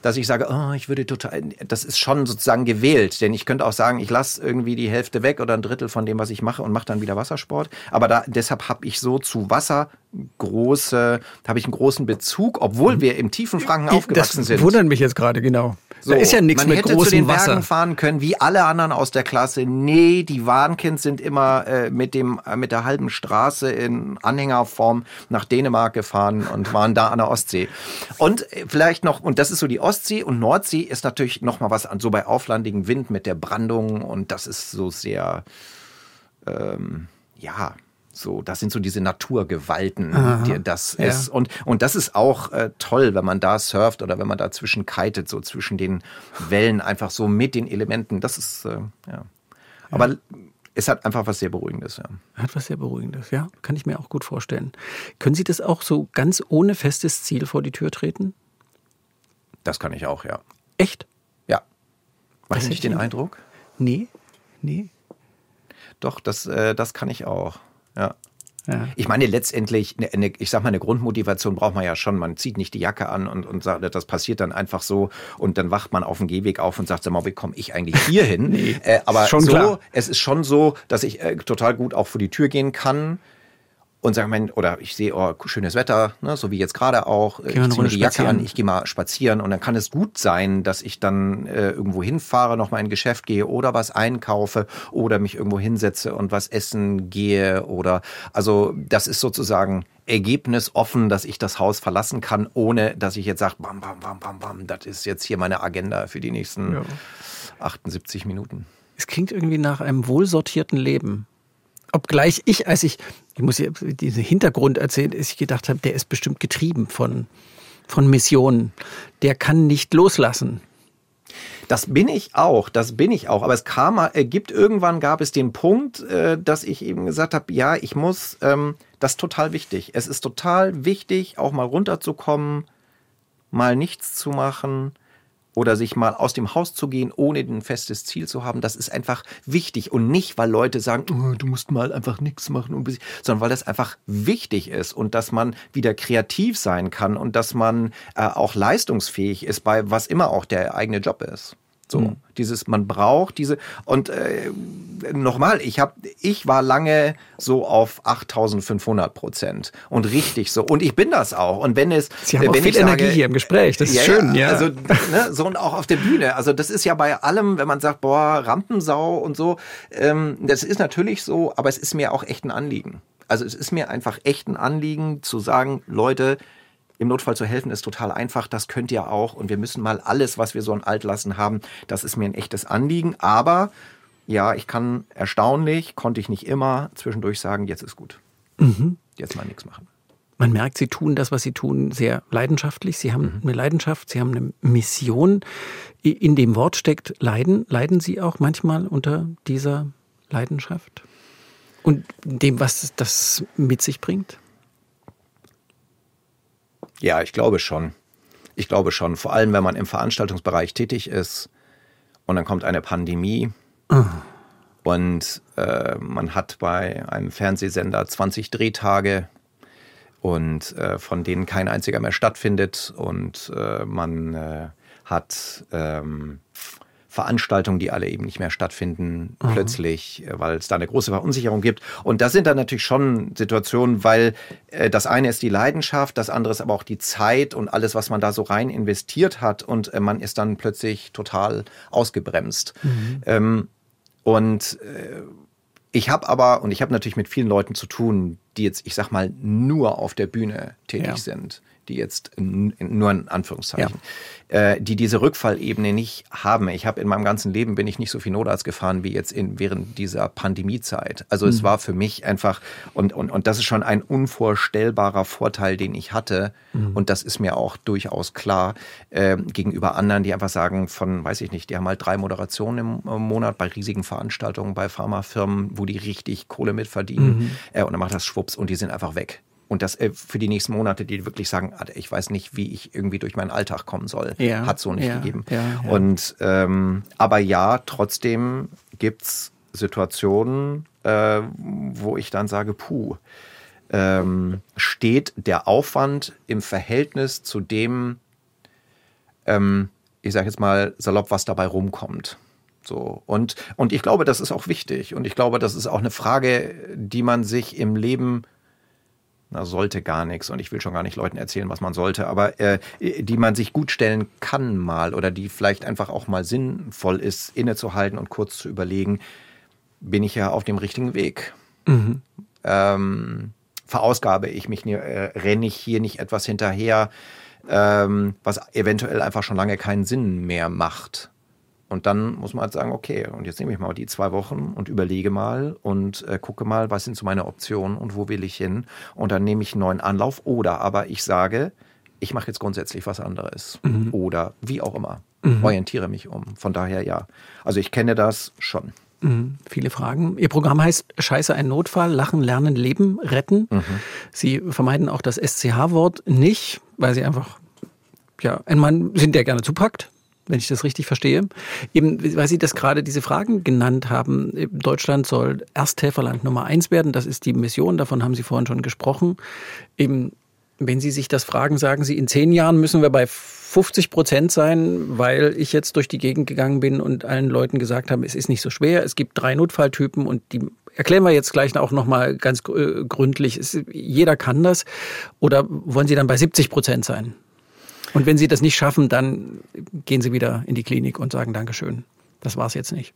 dass ich sage, oh, ich würde total, das ist schon sozusagen gewählt, denn ich könnte auch sagen, ich lasse irgendwie die Hälfte weg oder ein Drittel von dem, was ich mache und mache dann wieder Wassersport. Aber da, deshalb habe ich so zu Wasser große, habe ich einen großen Bezug, obwohl mhm. wir im tiefen Franken aufgewachsen das sind. Das wundert mich jetzt gerade, genau. So, da ist ja nichts mit großem zu den Wasser. Bergen fahren können, wie alle anderen aus der Klasse. Nee, die Warnkind sind immer äh, mit dem äh, mit der halben Straße in Anhängerform nach Dänemark gefahren und waren da an der Ostsee. Und äh, vielleicht noch und das ist so die Ostsee und Nordsee ist natürlich noch mal was an so bei auflandigem Wind mit der Brandung und das ist so sehr ähm, ja, so, das sind so diese Naturgewalten, Aha, die das ja. ist. Und, und das ist auch äh, toll, wenn man da surft oder wenn man dazwischen kitet, so zwischen den Wellen, einfach so mit den Elementen. Das ist, äh, ja. Aber ja. es hat einfach was sehr Beruhigendes, ja. Hat was sehr Beruhigendes, ja. Kann ich mir auch gut vorstellen. Können Sie das auch so ganz ohne festes Ziel vor die Tür treten? Das kann ich auch, ja. Echt? Ja. Mache ich nicht den Eindruck? Nee, nee. Doch, das, äh, das kann ich auch. Ja. Ja. Ich meine, letztendlich, eine, ich sag mal, eine Grundmotivation braucht man ja schon. Man zieht nicht die Jacke an und, und sagt, das passiert dann einfach so und dann wacht man auf dem Gehweg auf und sagt, sag mal, wie komme ich eigentlich hier hin? nee, äh, aber so, klar. es ist schon so, dass ich äh, total gut auch vor die Tür gehen kann und sage mein, oder ich sehe, oh, schönes Wetter, ne, so wie jetzt gerade auch. Ich ziehe mir die Jacke spazieren. an, ich gehe mal spazieren und dann kann es gut sein, dass ich dann äh, irgendwo hinfahre, noch mal in ein Geschäft gehe oder was einkaufe oder mich irgendwo hinsetze und was essen gehe oder also das ist sozusagen ergebnisoffen, dass ich das Haus verlassen kann, ohne dass ich jetzt sage, bam, bam, bam, bam, bam, das ist jetzt hier meine Agenda für die nächsten ja. 78 Minuten. Es klingt irgendwie nach einem wohlsortierten Leben. Obgleich ich, als ich, ich muss hier diesen Hintergrund erzählen, als ich gedacht habe, der ist bestimmt getrieben von, von Missionen. Der kann nicht loslassen. Das bin ich auch, das bin ich auch. Aber es kam, äh, gibt irgendwann gab es den Punkt, äh, dass ich eben gesagt habe, ja, ich muss, ähm, das ist total wichtig. Es ist total wichtig, auch mal runterzukommen, mal nichts zu machen, oder sich mal aus dem Haus zu gehen, ohne ein festes Ziel zu haben, das ist einfach wichtig und nicht, weil Leute sagen, oh, du musst mal einfach nichts machen, sondern weil das einfach wichtig ist und dass man wieder kreativ sein kann und dass man äh, auch leistungsfähig ist bei was immer auch der eigene Job ist. So, mhm. dieses, man braucht diese, und äh, nochmal, ich habe, ich war lange so auf 8500 Prozent und richtig so. Und ich bin das auch. Und wenn es, Sie haben wenn auch viel Energie sage, hier im Gespräch, das ist ja, schön, ja. Also, ne, so und auch auf der Bühne. Also, das ist ja bei allem, wenn man sagt, boah, Rampensau und so, ähm, das ist natürlich so, aber es ist mir auch echt ein Anliegen. Also, es ist mir einfach echt ein Anliegen zu sagen, Leute, im Notfall zu helfen ist total einfach, das könnt ihr auch und wir müssen mal alles, was wir so an Altlassen haben, das ist mir ein echtes Anliegen, aber ja, ich kann erstaunlich, konnte ich nicht immer zwischendurch sagen, jetzt ist gut. Mhm. Jetzt mal nichts machen. Man merkt, Sie tun das, was Sie tun, sehr leidenschaftlich. Sie haben mhm. eine Leidenschaft, Sie haben eine Mission. In dem Wort steckt Leiden. Leiden Sie auch manchmal unter dieser Leidenschaft? Und dem, was das mit sich bringt? Ja, ich glaube schon. Ich glaube schon. Vor allem, wenn man im Veranstaltungsbereich tätig ist und dann kommt eine Pandemie oh. und äh, man hat bei einem Fernsehsender 20 Drehtage und äh, von denen kein einziger mehr stattfindet und äh, man äh, hat ähm, Veranstaltungen, die alle eben nicht mehr stattfinden, mhm. plötzlich, äh, weil es da eine große Verunsicherung gibt. Und das sind dann natürlich schon Situationen, weil äh, das eine ist die Leidenschaft, das andere ist aber auch die Zeit und alles, was man da so rein investiert hat und äh, man ist dann plötzlich total ausgebremst. Mhm. Ähm, und äh, ich habe aber, und ich habe natürlich mit vielen Leuten zu tun, die jetzt, ich sag mal, nur auf der Bühne tätig ja. sind die jetzt in, in, nur in Anführungszeichen, ja. äh, die diese Rückfallebene nicht haben. Ich habe in meinem ganzen Leben bin ich nicht so viel Notarzt gefahren wie jetzt in, während dieser Pandemiezeit. Also mhm. es war für mich einfach, und, und, und das ist schon ein unvorstellbarer Vorteil, den ich hatte. Mhm. Und das ist mir auch durchaus klar äh, gegenüber anderen, die einfach sagen, von, weiß ich nicht, die haben halt drei Moderationen im, im Monat bei riesigen Veranstaltungen, bei Pharmafirmen, wo die richtig Kohle mitverdienen. Mhm. Äh, und dann macht das Schwupps und die sind einfach weg und das äh, für die nächsten Monate, die wirklich sagen, ich weiß nicht, wie ich irgendwie durch meinen Alltag kommen soll, ja, hat so nicht ja, gegeben. Ja, und ähm, aber ja, trotzdem gibt's Situationen, äh, wo ich dann sage, puh, ähm, steht der Aufwand im Verhältnis zu dem, ähm, ich sage jetzt mal salopp, was dabei rumkommt. So. Und, und ich glaube, das ist auch wichtig. Und ich glaube, das ist auch eine Frage, die man sich im Leben na, sollte gar nichts und ich will schon gar nicht Leuten erzählen, was man sollte, aber äh, die man sich gut stellen kann mal oder die vielleicht einfach auch mal sinnvoll ist, innezuhalten und kurz zu überlegen, bin ich ja auf dem richtigen Weg? Mhm. Ähm, verausgabe ich mich, äh, renne ich hier nicht etwas hinterher, ähm, was eventuell einfach schon lange keinen Sinn mehr macht? Und dann muss man halt sagen, okay, und jetzt nehme ich mal die zwei Wochen und überlege mal und äh, gucke mal, was sind so meine Optionen und wo will ich hin. Und dann nehme ich einen neuen Anlauf. Oder aber ich sage, ich mache jetzt grundsätzlich was anderes. Mhm. Oder wie auch immer. Mhm. Orientiere mich um. Von daher ja. Also ich kenne das schon. Mhm. Viele Fragen. Ihr Programm heißt Scheiße ein Notfall, Lachen, Lernen, Leben, Retten. Mhm. Sie vermeiden auch das SCH-Wort nicht, weil Sie einfach, ja, ein Mann sind, der gerne zupackt wenn ich das richtig verstehe. Eben, weil Sie das gerade diese Fragen genannt haben. Deutschland soll Ersthelferland Nummer eins werden. Das ist die Mission. Davon haben Sie vorhin schon gesprochen. Eben, wenn Sie sich das fragen, sagen Sie, in zehn Jahren müssen wir bei 50 Prozent sein, weil ich jetzt durch die Gegend gegangen bin und allen Leuten gesagt habe, es ist nicht so schwer. Es gibt drei Notfalltypen und die erklären wir jetzt gleich auch nochmal ganz äh, gründlich. Es, jeder kann das. Oder wollen Sie dann bei 70 Prozent sein? Und wenn Sie das nicht schaffen, dann gehen Sie wieder in die Klinik und sagen Dankeschön. Das war es jetzt nicht.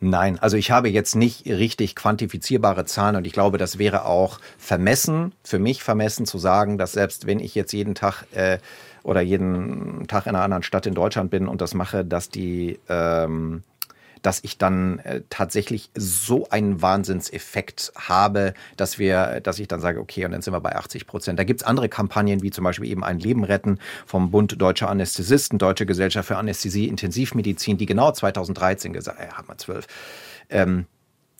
Nein, also ich habe jetzt nicht richtig quantifizierbare Zahlen und ich glaube, das wäre auch vermessen, für mich vermessen zu sagen, dass selbst wenn ich jetzt jeden Tag äh, oder jeden Tag in einer anderen Stadt in Deutschland bin und das mache, dass die ähm, dass ich dann äh, tatsächlich so einen Wahnsinnseffekt habe, dass wir, dass ich dann sage, okay, und dann sind wir bei 80 Prozent. Da gibt's andere Kampagnen, wie zum Beispiel eben ein Leben retten vom Bund Deutscher Anästhesisten, Deutsche Gesellschaft für Anästhesie, Intensivmedizin, die genau 2013 gesagt, äh, haben wir zwölf. Ähm,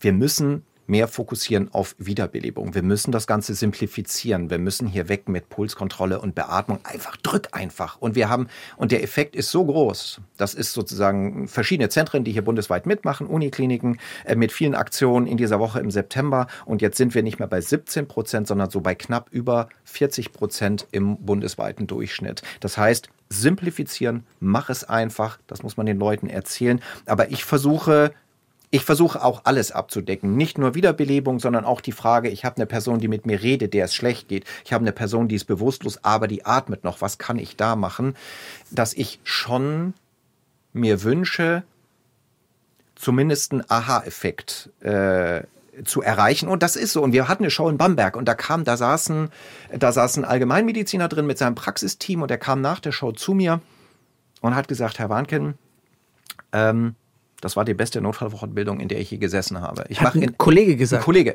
wir müssen mehr fokussieren auf Wiederbelebung. Wir müssen das Ganze simplifizieren. Wir müssen hier weg mit Pulskontrolle und Beatmung. Einfach drück einfach. Und wir haben, und der Effekt ist so groß. Das ist sozusagen verschiedene Zentren, die hier bundesweit mitmachen, Unikliniken, äh, mit vielen Aktionen in dieser Woche im September. Und jetzt sind wir nicht mehr bei 17 Prozent, sondern so bei knapp über 40 Prozent im bundesweiten Durchschnitt. Das heißt, simplifizieren, mach es einfach. Das muss man den Leuten erzählen. Aber ich versuche, ich versuche auch alles abzudecken. Nicht nur Wiederbelebung, sondern auch die Frage, ich habe eine Person, die mit mir redet, der es schlecht geht. Ich habe eine Person, die ist bewusstlos, aber die atmet noch. Was kann ich da machen? Dass ich schon mir wünsche, zumindest einen Aha-Effekt äh, zu erreichen. Und das ist so. Und wir hatten eine Show in Bamberg und da kam, da saßen, da saß ein Allgemeinmediziner drin mit seinem Praxisteam und der kam nach der Show zu mir und hat gesagt, Herr Warnken, ähm, das war die beste Notfallfortbildung, in der ich je gesessen habe. Ich Hat mache ein Kollege gesagt. Ein Kollege.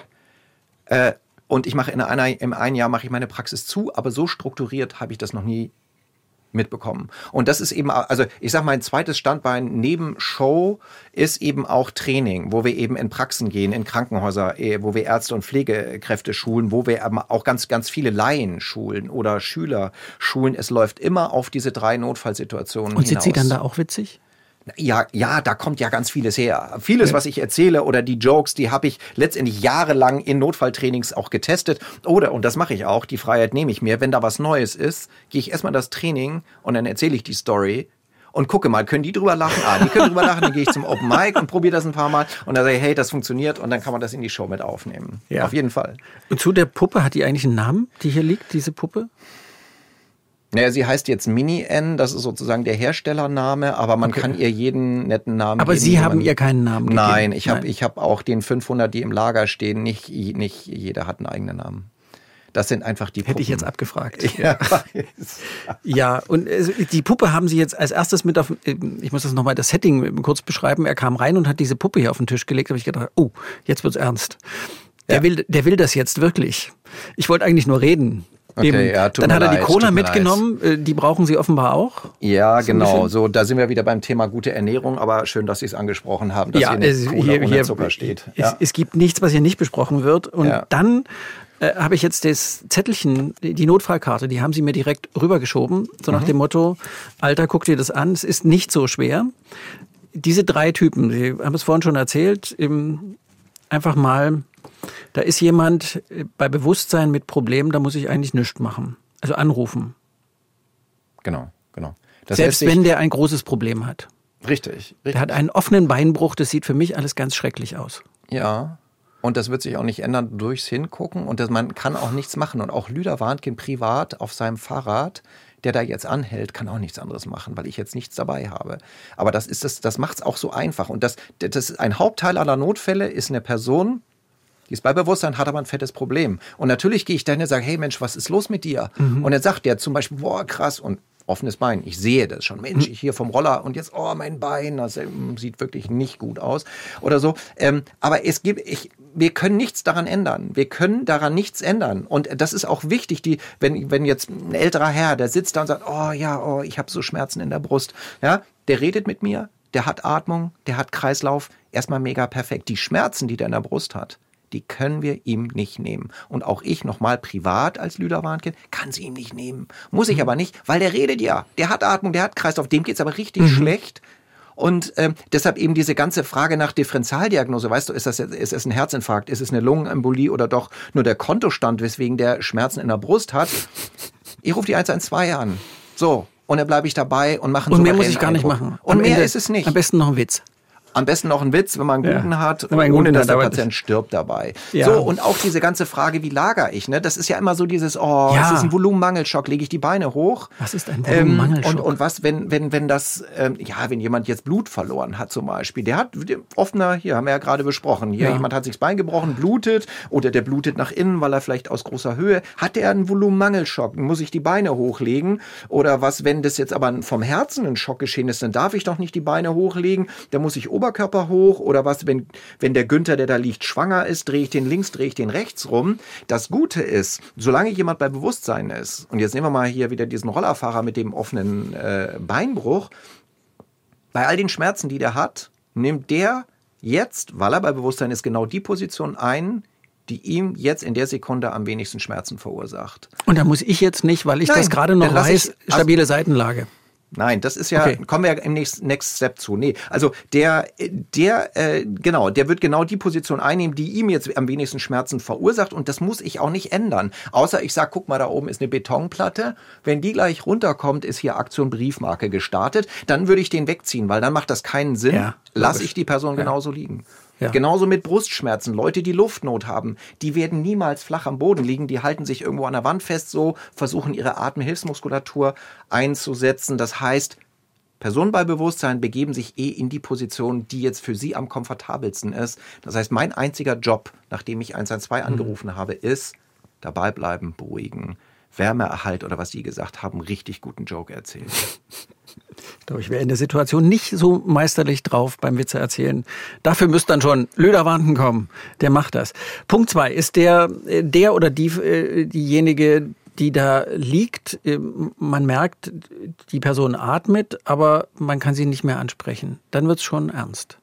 Äh, und ich mache in einer, im einen Jahr mache ich meine Praxis zu, aber so strukturiert habe ich das noch nie mitbekommen. Und das ist eben, also ich sage, mein zweites Standbein neben Show ist eben auch Training, wo wir eben in Praxen gehen, in Krankenhäuser, eh, wo wir Ärzte und Pflegekräfte schulen, wo wir auch ganz, ganz viele Laien schulen oder Schüler schulen. Es läuft immer auf diese drei Notfallsituationen Und sind hinaus. Sie dann da auch witzig? Ja, ja, da kommt ja ganz vieles her. Vieles, was ich erzähle oder die Jokes, die habe ich letztendlich jahrelang in Notfalltrainings auch getestet. Oder, und das mache ich auch, die Freiheit nehme ich mir, wenn da was Neues ist, gehe ich erstmal das Training und dann erzähle ich die Story und gucke mal, können die drüber lachen? Ah, die können drüber lachen, dann gehe ich zum Open Mic und probiere das ein paar Mal und dann sage ich, hey, das funktioniert und dann kann man das in die Show mit aufnehmen. Ja. Auf jeden Fall. Und zu der Puppe, hat die eigentlich einen Namen, die hier liegt, diese Puppe? Naja, sie heißt jetzt Mini-N, das ist sozusagen der Herstellername, aber man Okay. kann ihr jeden netten Namen Aber geben. Sie den haben ihr keinen Namen gegeben? Nein, ich habe hab auch den 500, die im Lager stehen. Nicht, nicht jeder hat einen eigenen Namen. Das sind einfach die Hätte ich jetzt Puppen. abgefragt. Ja, Ja, und äh, die Puppe haben Sie jetzt als erstes mit auf, äh, ich muss das nochmal das Setting kurz beschreiben. Er kam rein und hat diese Puppe hier auf den Tisch gelegt. Da habe ich gedacht, oh, jetzt wird's ernst. Der, Ja. will, der will das jetzt wirklich. Ich wollte eigentlich nur reden. Okay, ja, Dann hat er die leid, Cola mitgenommen. Äh, Die brauchen Sie offenbar auch. ja genau. So, da sind wir wieder beim Thema gute Ernährung, aber schön, dass Sie es angesprochen haben, dass hier eine es- Cola ohne Zucker steht. Es, Ja. es gibt nichts, was hier nicht besprochen wird. Und Ja. dann äh, habe ich jetzt das Zettelchen, die Notfallkarte, die haben sie mir direkt rübergeschoben, so Mhm. nach dem Motto, Alter, guck dir das an, es ist nicht so schwer. Diese drei Typen, Sie haben es vorhin schon erzählt, einfach mal, da ist jemand äh, bei Bewusstsein mit Problemen, da muss ich eigentlich nichts machen. Also anrufen. Genau, genau. Das Selbst wenn der ein großes Problem hat. Richtig, richtig. Der hat einen offenen Beinbruch, das sieht für mich alles ganz schrecklich aus. Ja. Und das wird sich auch nicht ändern durchs Hingucken. Und das, man kann auch nichts machen. Und auch Lüder Warnkin privat auf seinem Fahrrad, der da jetzt anhält, kann auch nichts anderes machen, weil ich jetzt nichts dabei habe. Aber das ist das, das macht es auch so einfach. Und das, das ist ein Hauptteil aller Notfälle ist eine Person, die ist bei Bewusstsein, hat aber ein fettes Problem. Und natürlich gehe ich dahin und sage, hey Mensch, was ist los mit dir? Und dann sagt der zum Beispiel, boah, krass, und offenes Bein. Ich sehe das schon. Mensch, ich hier vom Roller und jetzt, oh, mein Bein, das ähm, sieht wirklich nicht gut aus. Oder so. Ähm, aber es gibt, ich, wir können nichts daran ändern. Wir können daran nichts ändern. Und das ist auch wichtig, die, wenn, wenn jetzt ein älterer Herr, der sitzt da und sagt, oh ja, oh, ich habe so Schmerzen in der Brust. Ja, der redet mit mir, der hat Atmung, der hat Kreislauf, erstmal mega perfekt. Die Schmerzen, die der in der Brust hat, die können wir ihm nicht nehmen. Und auch ich nochmal privat als Lüder Warnkind kann sie ihm nicht nehmen. Muss ich aber nicht, weil der redet ja. Der hat Atmung, der hat Kreislauf, dem geht's aber richtig schlecht. Und ähm, deshalb eben diese ganze Frage nach Differentialdiagnose, weißt du, ist das ist es ein Herzinfarkt, ist es eine Lungenembolie oder doch nur der Kontostand, weswegen der Schmerzen in der Brust hat? Ich rufe die 112 an. So. Und dann bleibe ich dabei und mache einen Und mehr muss ich gar nicht Eindruck. machen. Und Am mehr Ende ist es nicht. Am besten noch ein Witz. Am besten noch ein Witz, wenn man einen Ja. guten hat, Wenn man einen ohne guten dass hat, der Patient stirbt dabei. Ja. So, und auch diese ganze Frage, wie lagere ich, ne? Das ist ja immer so dieses, oh, Ja. es ist ein Volumenmangelschock, lege ich die Beine hoch. Was ist ein Ähm, Volumenmangelschock? und, und was, wenn, wenn, wenn das, ähm, ja, wenn jemand jetzt Blut verloren hat zum Beispiel, der hat offener, hier haben wir ja gerade besprochen, hier Ja. jemand hat sich das Bein gebrochen, blutet oder der blutet nach innen, weil er vielleicht aus großer Höhe, hat er einen Volumenmangelschock, muss ich die Beine hochlegen oder was, wenn das jetzt aber vom Herzen ein Schock geschehen ist, dann darf ich doch nicht die Beine hochlegen, dann muss ich Oberkörper hoch oder was, wenn, wenn der Günther, der da liegt, schwanger ist, drehe ich den links, drehe ich den rechts rum. Das Gute ist, solange jemand bei Bewusstsein ist, und jetzt nehmen wir mal hier wieder diesen Rollerfahrer mit dem offenen äh, Beinbruch, bei all den Schmerzen, die der hat, nimmt der jetzt, weil er bei Bewusstsein ist, genau die Position ein, die ihm jetzt in der Sekunde am wenigsten Schmerzen verursacht. Und da muss ich jetzt nicht, weil ich Nein, das gerade noch weiß, ich- also- stabile Seitenlage. Nein, das ist ja, Okay. kommen wir ja im nächsten Next Step zu. Nee, also der, der, äh, genau, der wird genau die Position einnehmen, die ihm jetzt am wenigsten Schmerzen verursacht und das muss ich auch nicht ändern. Außer ich sag, guck mal, da oben ist eine Betonplatte. Wenn die gleich runterkommt, ist hier Aktion Briefmarke gestartet. Dann würde ich den wegziehen, weil dann macht das keinen Sinn. Ja, Lass ich die Person genauso liegen. Ja. Genauso mit Brustschmerzen. Leute, die Luftnot haben, die werden niemals flach am Boden liegen. Die halten sich irgendwo an der Wand fest, so versuchen ihre Atemhilfsmuskulatur einzusetzen. Das heißt, Personen bei Bewusstsein begeben sich eh in die Position, die jetzt für sie am komfortabelsten ist. Das heißt, mein einziger Job, nachdem ich 112 mhm. angerufen habe, ist dabei bleiben, beruhigen, Wärmeerhalt oder was Sie gesagt haben, richtig guten Joke erzählen. Ich glaube, ich wäre in der Situation nicht so meisterlich drauf beim Witze erzählen. Dafür müsste dann schon Löderwanden kommen. Der macht das. Punkt zwei. Ist der, der oder die, äh, diejenige, die da liegt, äh, man merkt, die Person atmet, aber man kann sie nicht mehr ansprechen. Dann wird es schon ernst.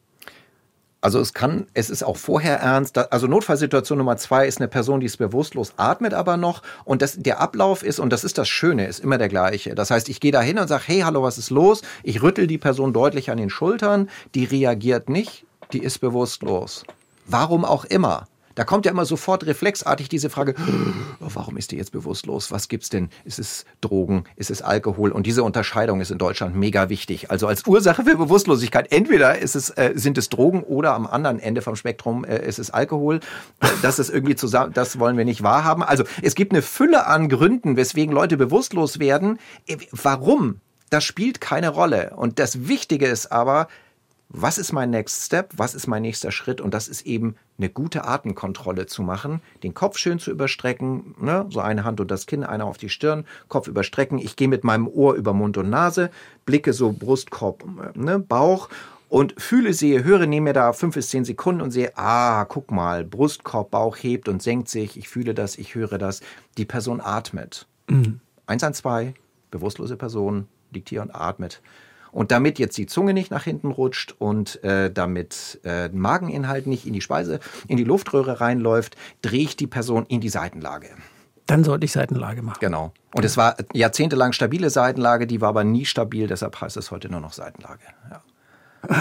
Also es kann, es ist auch vorher ernst. Also Notfallsituation Nummer zwei ist eine Person, die ist bewusstlos, atmet aber noch. Und das, der Ablauf ist, und das ist das Schöne, ist immer der gleiche. Das heißt, ich gehe da hin und sage, hey, hallo, was ist los? Ich rüttel die Person deutlich an den Schultern. Die reagiert nicht, die ist bewusstlos. Warum auch immer. Da kommt ja immer sofort reflexartig diese Frage, oh, warum ist die jetzt bewusstlos? Was gibt's denn? Ist es Drogen? Ist es Alkohol? Und diese Unterscheidung ist in Deutschland mega wichtig. Also als Ursache für Bewusstlosigkeit, entweder ist es, äh, sind es Drogen oder am anderen Ende vom Spektrum äh, ist es Alkohol. Das ist irgendwie zusammen, das wollen wir nicht wahrhaben. Also es gibt eine Fülle an Gründen, weswegen Leute bewusstlos werden. Äh, warum? Das spielt keine Rolle. Und das Wichtige ist aber, was ist mein Next Step, was ist mein nächster Schritt und das ist eben eine gute Atemkontrolle zu machen, den Kopf schön zu überstrecken, ne? so eine Hand und das Kinn, eine auf die Stirn, Kopf überstrecken, ich gehe mit meinem Ohr über Mund und Nase, blicke so Brustkorb, ne? Bauch und fühle, sehe, höre, nehme mir da fünf bis zehn Sekunden und sehe, ah, guck mal, Brustkorb, Bauch hebt und senkt sich, ich fühle das, ich höre das, die Person atmet. Mhm. Eins an zwei, bewusstlose Person liegt hier und atmet. Und damit jetzt die Zunge nicht nach hinten rutscht und äh, damit äh, Mageninhalt nicht in die Speise, in die Luftröhre reinläuft, drehe ich die Person in die Seitenlage. Dann sollte ich Seitenlage machen. Genau. Und es war jahrzehntelang stabile Seitenlage, die war aber nie stabil, deshalb heißt es heute nur noch Seitenlage. Ja.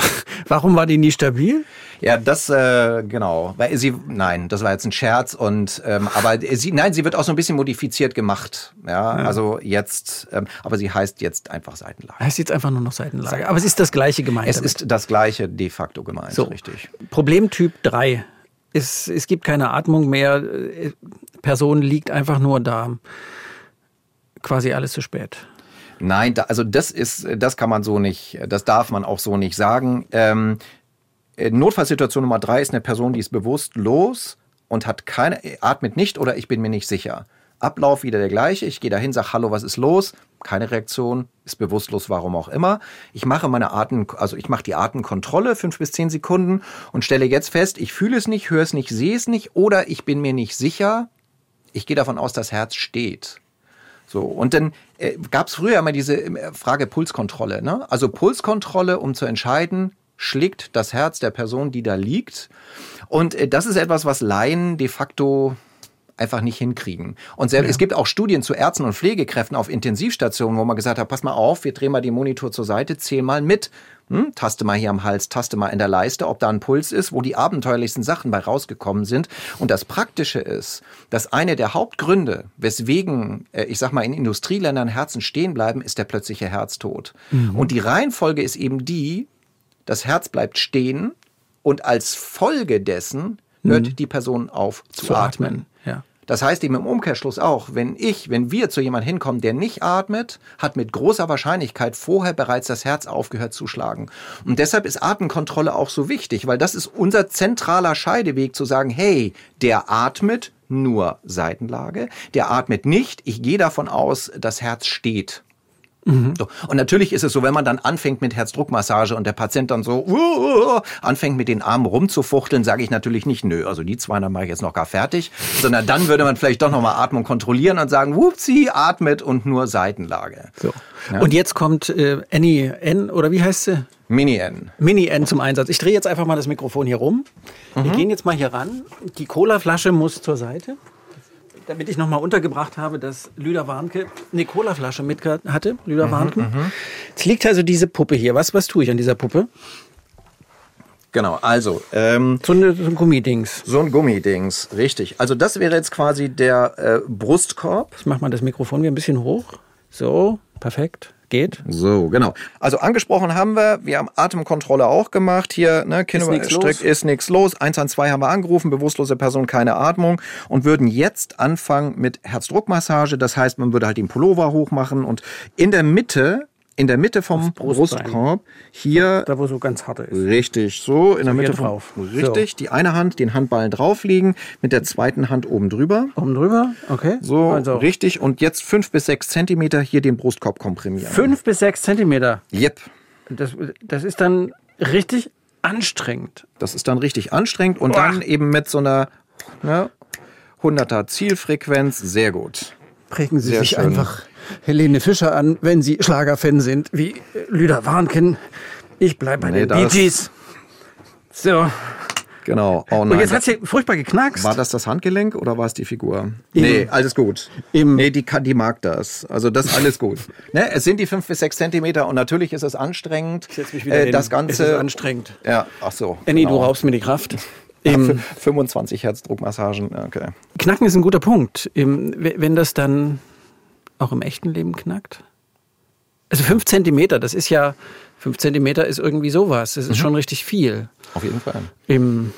Warum war die nie stabil? Ja, das äh, genau, weil sie nein, das war jetzt ein Scherz und ähm, aber sie nein, sie wird auch so ein bisschen modifiziert gemacht, ja, ja. also jetzt, ähm, aber sie heißt jetzt einfach Seitenlage. Heißt jetzt einfach nur noch Seitenlage, aber es ist das gleiche gemeint. Es damit. ist das gleiche de facto gemeint, so. richtig. Problemtyp 3. Es, es gibt keine Atmung mehr, Person liegt einfach nur da. Quasi alles zu spät. Nein, da, also das ist, das kann man so nicht, das darf man auch so nicht sagen. Ähm, äh, Notfallsituation Nummer drei ist eine Person, die ist bewusstlos und hat keine, atmet nicht oder ich bin mir nicht sicher. Ablauf wieder der gleiche. Ich gehe dahin, sage Hallo, was ist los? Keine Reaktion, ist bewusstlos, warum auch immer. Ich mache meine Atem, also ich mache die Atemkontrolle fünf bis zehn Sekunden und stelle jetzt fest, ich fühle es nicht, höre es nicht, sehe es nicht oder ich bin mir nicht sicher. Ich gehe davon aus, das Herz steht. So, und dann äh, gab es früher immer diese äh, Frage Pulskontrolle. Ne? Also Pulskontrolle, um zu entscheiden, schlägt das Herz der Person, die da liegt. Und äh, das ist etwas, was Laien de facto einfach nicht hinkriegen. Und selbst, ja. es gibt auch Studien zu Ärzten und Pflegekräften auf Intensivstationen, wo man gesagt hat, pass mal auf, wir drehen mal den Monitor zur Seite, zähl mal mit. Hm, taste mal hier am Hals, taste mal in der Leiste, ob da ein Puls ist, wo die abenteuerlichsten Sachen bei rausgekommen sind. Und das Praktische ist, dass eine der Hauptgründe, weswegen, äh, ich sag mal, in Industrieländern Herzen stehen bleiben, ist der plötzliche Herztod. Mhm. Und die Reihenfolge ist eben die, das Herz bleibt stehen und als Folge dessen hört mhm. die Person auf zu, zu atmen. atmen. Das heißt eben im Umkehrschluss auch, wenn ich, wenn wir zu jemand hinkommen, der nicht atmet, hat mit großer Wahrscheinlichkeit vorher bereits das Herz aufgehört zu schlagen. Und deshalb ist Atemkontrolle auch so wichtig, weil das ist unser zentraler Scheideweg zu sagen, hey, der atmet nur Seitenlage, der atmet nicht, ich gehe davon aus, das Herz steht. Mhm. So. Und natürlich ist es so, wenn man dann anfängt mit Herzdruckmassage und der Patient dann so uh, uh, anfängt mit den Armen rumzufuchteln, sage ich natürlich nicht, nö, also die zwei, dann mache ich jetzt noch gar fertig, sondern dann würde man vielleicht doch nochmal Atmung kontrollieren und sagen, wupsi, atmet und nur Seitenlage. So. Ja? Und jetzt kommt äh, Annie N, oder wie heißt sie? Mini N. Mini N zum Einsatz. Ich drehe jetzt einfach mal das Mikrofon hier rum. Mhm. Wir gehen jetzt mal hier ran. Die Colaflasche muss zur Seite damit ich nochmal untergebracht habe, dass Lüder Warnke eine Colaflasche mit hatte, Lüder mhm, Warnke. Mhm, Jetzt liegt also diese Puppe hier. Was, was tue ich an dieser Puppe? Genau, also. Ähm, so, eine, so ein Gummidings. So ein Gummidings, richtig. Also das wäre jetzt quasi der äh, Brustkorb. Ich mach mal das Mikrofon wieder ein bisschen hoch. So, perfekt geht. So, genau. Also angesprochen haben wir, wir haben Atemkontrolle auch gemacht. Hier, ne, Kinderstrick ist nichts los. 112 haben wir angerufen, bewusstlose Person, keine Atmung und würden jetzt anfangen mit Herzdruckmassage. Das heißt, man würde halt den Pullover hochmachen und in der Mitte in der Mitte vom. Brustkorb, hier Da, wo so ganz harte ist. Richtig, so in der Mitte hier vom, drauf. Richtig, die eine Hand, den Handballen drauflegen, mit der zweiten Hand oben drüber. Oben drüber, okay. So, also richtig. Und jetzt fünf bis sechs Zentimeter hier den Brustkorb komprimieren. fünf bis sechs Zentimeter. Yep. Das, das ist dann richtig anstrengend. Das ist dann richtig anstrengend und dann eben mit so einer ne, 100er Zielfrequenz. Sehr gut. Prägen Sie Sehr sich schön. einfach Helene Fischer an, wenn Sie Schlagerfan sind, wie Lüder Warnken. Ich bleibe bei Nee, den Bee Gees. So. Genau. Oh Und jetzt hat sie furchtbar geknackst. War das das Handgelenk oder war es die Figur? Nee, alles gut. Im- nee, die, kann, die mag das. Also das ist alles gut. ne, es sind die fünf bis sechs Zentimeter und natürlich ist es anstrengend. Ich setz mich wieder äh, hin. das Es Ganze. ist anstrengend. Ja, ach so. Annie, du genau. raubst mir die Kraft. Im für 25 Hertz Druckmassagen. Okay. Knacken ist ein guter Punkt. Im, wenn das dann auch im echten Leben knackt? Also fünf Zentimeter, das ist ja, fünf Zentimeter ist irgendwie sowas. Das ist schon richtig viel. Auf jeden Fall. Im,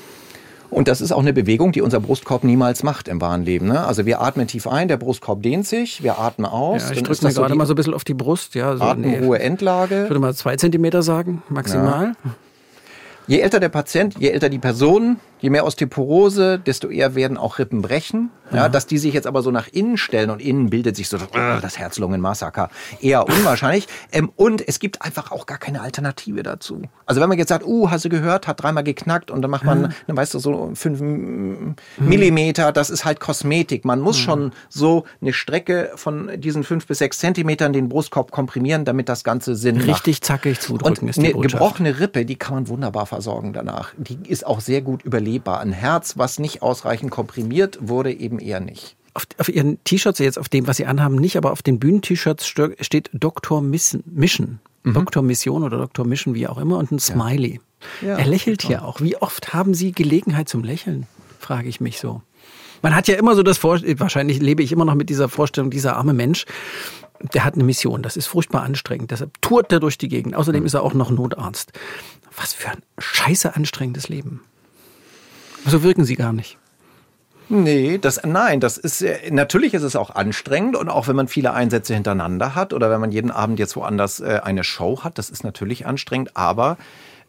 Und das ist auch eine Bewegung, die unser Brustkorb niemals macht im wahren Leben. Ne? Also wir atmen tief ein, der Brustkorb dehnt sich, wir atmen aus. ja, ich drücke mir das so gerade die mal so ein bisschen auf die Brust. Ja, so, Atemruhe, ich Endlage. würde mal zwei Zentimeter sagen, maximal. Je älter der Patient, je älter die Person, je mehr Osteoporose, desto eher werden auch Rippen brechen. Ja, dass die sich jetzt aber so nach innen stellen und innen bildet sich so das, äh, Herz-Lungen-Massaker. Eher unwahrscheinlich. ähm, und es gibt einfach auch gar keine Alternative dazu. Also wenn man jetzt sagt, uh, hast du gehört, hat dreimal geknackt und dann macht man, dann weißt du, so fünf mm, Millimeter, das ist halt Kosmetik. Man muss schon so eine Strecke von diesen fünf bis sechs Zentimetern den Brustkorb komprimieren, damit das Ganze Sinn macht. Richtig zackig zudrücken Und ist die eine Botschaft. gebrochene Rippe, die kann man wunderbar versorgen danach. Die ist auch sehr gut überlebbar. Ein Herz, was nicht ausreichend komprimiert wurde, eben eher nicht. Auf, auf Ihren T-Shirts, jetzt auf dem, was Sie anhaben, nicht, aber auf den Bühnen-T-Shirts steht Dr. Mission. Dr. Mission oder Dr. Mission, wie auch immer, und ein Smiley. Ja, er lächelt hier auch. Wie oft haben Sie Gelegenheit zum Lächeln? Frage ich mich so. Man hat ja immer so das Vor wahrscheinlich lebe ich immer noch mit dieser Vorstellung, dieser arme Mensch, der hat eine Mission. Das ist furchtbar anstrengend. Deshalb tourt er durch die Gegend. Außerdem ist er auch noch Notarzt. Was für ein scheiße anstrengendes Leben. So wirken Sie gar nicht. Nee, das, nein, das ist, natürlich ist es auch anstrengend und auch wenn man viele Einsätze hintereinander hat oder wenn man jeden Abend jetzt woanders äh, eine Show hat, das ist natürlich anstrengend, aber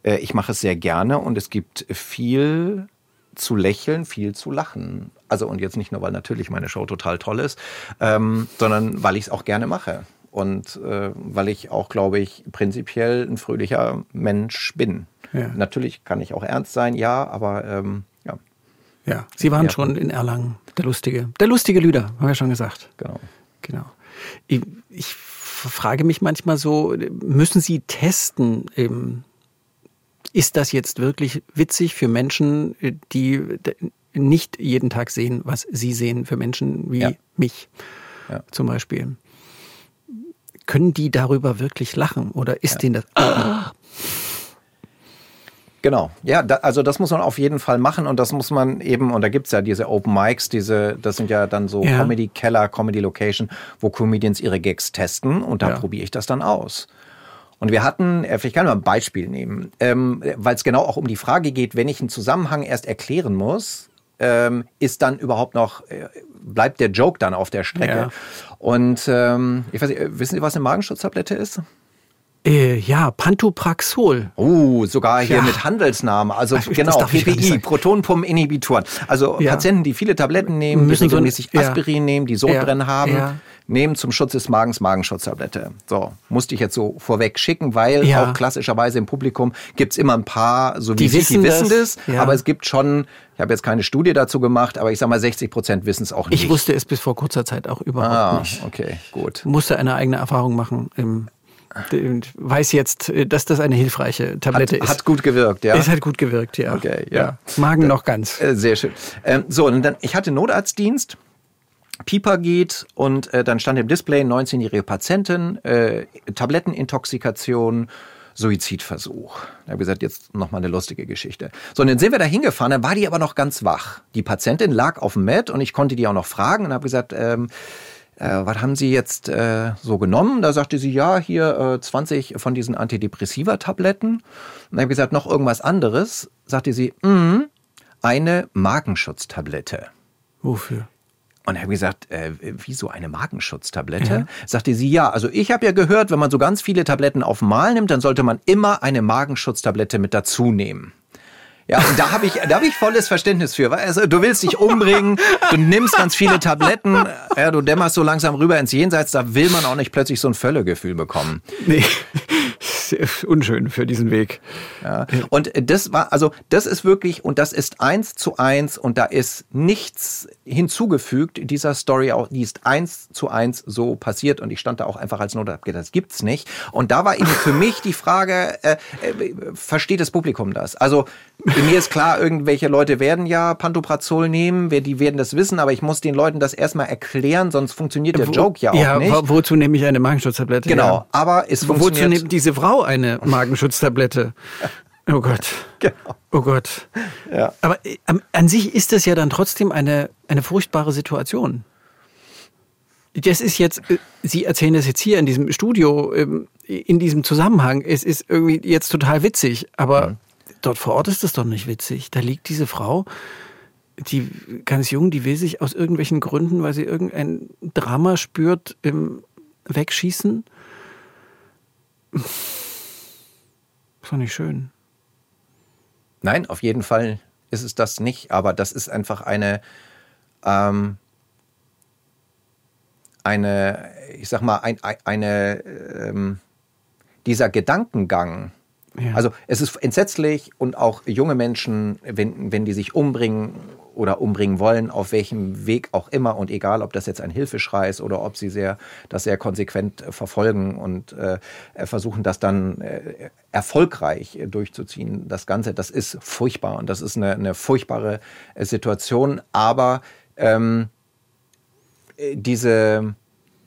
äh, ich mache es sehr gerne und es gibt viel zu lächeln, viel zu lachen. Also und jetzt nicht nur, weil natürlich meine Show total toll ist, ähm, sondern weil ich es auch gerne mache. Und äh, weil ich auch, glaube ich, prinzipiell ein fröhlicher Mensch bin. Ja. Natürlich kann ich auch ernst sein, ja, aber ähm, ja, Sie waren Ja. schon in Erlangen, der lustige, der lustige Lüder, haben wir schon gesagt. genau. Genau. Ich, ich frage mich manchmal so, müssen Sie testen, ähm, ist das jetzt wirklich witzig für Menschen, die nicht jeden Tag sehen, was Sie sehen, für Menschen wie Ja. mich Ja. zum Beispiel? Können die darüber wirklich lachen oder ist denen das... Ah, Genau, ja, da, also das muss man auf jeden Fall machen und das muss man eben, und da gibt's ja diese Open Mics, diese, das sind ja dann so Ja. Comedy Keller, Comedy Location, wo Comedians ihre Gags testen und da Ja. probiere ich das dann aus. Und wir hatten, äh, vielleicht kann ich mal ein Beispiel nehmen, ähm, weil es genau auch um die Frage geht, wenn ich einen Zusammenhang erst erklären muss, ähm, ist dann überhaupt noch, äh, bleibt der Joke dann auf der Strecke? Ja. Und ähm, ich weiß nicht, äh, wissen Sie, was eine Magenschutztablette ist? Äh, ja, Pantokraxol. Oh, sogar hier Ja. mit Handelsname. Also Das genau, PPI. Protonpumpeninhibitoren. Also Ja. Patienten, die viele Tabletten nehmen, die Müssen so regelmäßig ja. Aspirin nehmen, die Sodbrennen Ja. haben, Ja. nehmen zum Schutz des Magens Magenschutztablette. So, musste ich jetzt so vorweg schicken, weil Ja. auch klassischerweise im Publikum gibt's immer ein paar, so wie Die Sie, wissen die wissen das. das, Ja. aber es gibt schon, ich habe jetzt keine Studie dazu gemacht, aber ich sag mal 60 Prozent wissen es auch nicht. Ich wusste es bis vor kurzer Zeit auch überhaupt ah, nicht. okay, gut. musste eine eigene Erfahrung machen. Und weiß jetzt, äh, dass das eine hilfreiche Tablette Hat, ist. hat gut gewirkt, ja. Es hat gut gewirkt, ja. Okay, ja. Magen noch ganz. Äh, Sehr schön. Ähm, so, und dann, ich hatte Notarztdienst. Pieper geht und äh, dann stand im Display 19-jährige Patientin, äh, Tablettenintoxikation, Suizidversuch. Da habe ich gesagt, jetzt noch mal eine lustige Geschichte. So, und dann sind wir da hingefahren, dann war die aber noch ganz wach. Die Patientin lag auf dem Bett und ich konnte die auch noch fragen und habe gesagt, ähm, äh, was haben Sie jetzt äh, so genommen? Da sagte sie, ja, hier äh, 20 von diesen Antidepressiva-Tabletten. Und dann habe ich gesagt, noch irgendwas anderes. Sagte sie, mm, eine Magenschutztablette. Wofür? Und hat gesagt, äh, wieso eine Magenschutztablette? Ja. Sagte sie, ja, also ich habe ja gehört, wenn man so ganz viele Tabletten auf Mal nimmt, dann sollte man immer eine Magenschutztablette mit dazu nehmen. Ja, und da habe ich, da habe ich volles Verständnis für. Also, du willst dich umbringen, du nimmst ganz viele Tabletten, ja, du dämmerst so langsam rüber ins Jenseits, da will man auch nicht plötzlich so ein Völlegefühl bekommen. Nee unschön für diesen Weg. Ja. Und das war, also das ist wirklich, und das ist eins zu eins und da ist nichts hinzugefügt dieser Story auch, die ist eins zu eins so passiert und ich stand da auch einfach als Not abgeht, das gibt's nicht. Und da war eben für mich die Frage, äh, äh, versteht das Publikum das? Also mir ist klar, irgendwelche Leute werden ja Pantoprazol nehmen, die werden das wissen, aber ich muss den Leuten das erstmal erklären, sonst funktioniert der Wo, Joke ja auch ja, nicht. Wozu nehme ich eine Magenschutztablette? Genau, ja. aber es funktioniert. Wozu nimmt diese Frau eine Magenschutztablette? Oh Gott. Genau. Oh Gott. Ja. Aber äh, an sich ist das ja dann trotzdem eine, eine furchtbare Situation. Das ist jetzt, äh, Sie erzählen das jetzt hier in diesem Studio, ähm, in diesem Zusammenhang. Es ist irgendwie jetzt total witzig, aber mhm dort vor Ort ist das doch nicht witzig. Da liegt diese Frau, die ganz jung, die will sich aus irgendwelchen Gründen, weil sie irgendein Drama spürt, im Wegschießen. Doch nicht schön. Nein, auf jeden Fall ist es das nicht, aber das ist einfach eine, ähm, eine, ich sag mal, ein, eine, ähm, dieser Gedankengang, ja. Also es ist entsetzlich und auch junge Menschen, wenn, wenn die sich umbringen oder umbringen wollen, auf welchem Weg auch immer und egal, ob das jetzt ein Hilfeschrei ist oder ob sie sehr, das sehr konsequent verfolgen und äh, versuchen, das dann äh, erfolgreich durchzuziehen, das Ganze, das ist furchtbar und das ist eine, eine furchtbare äh, Situation, aber ähm, diese,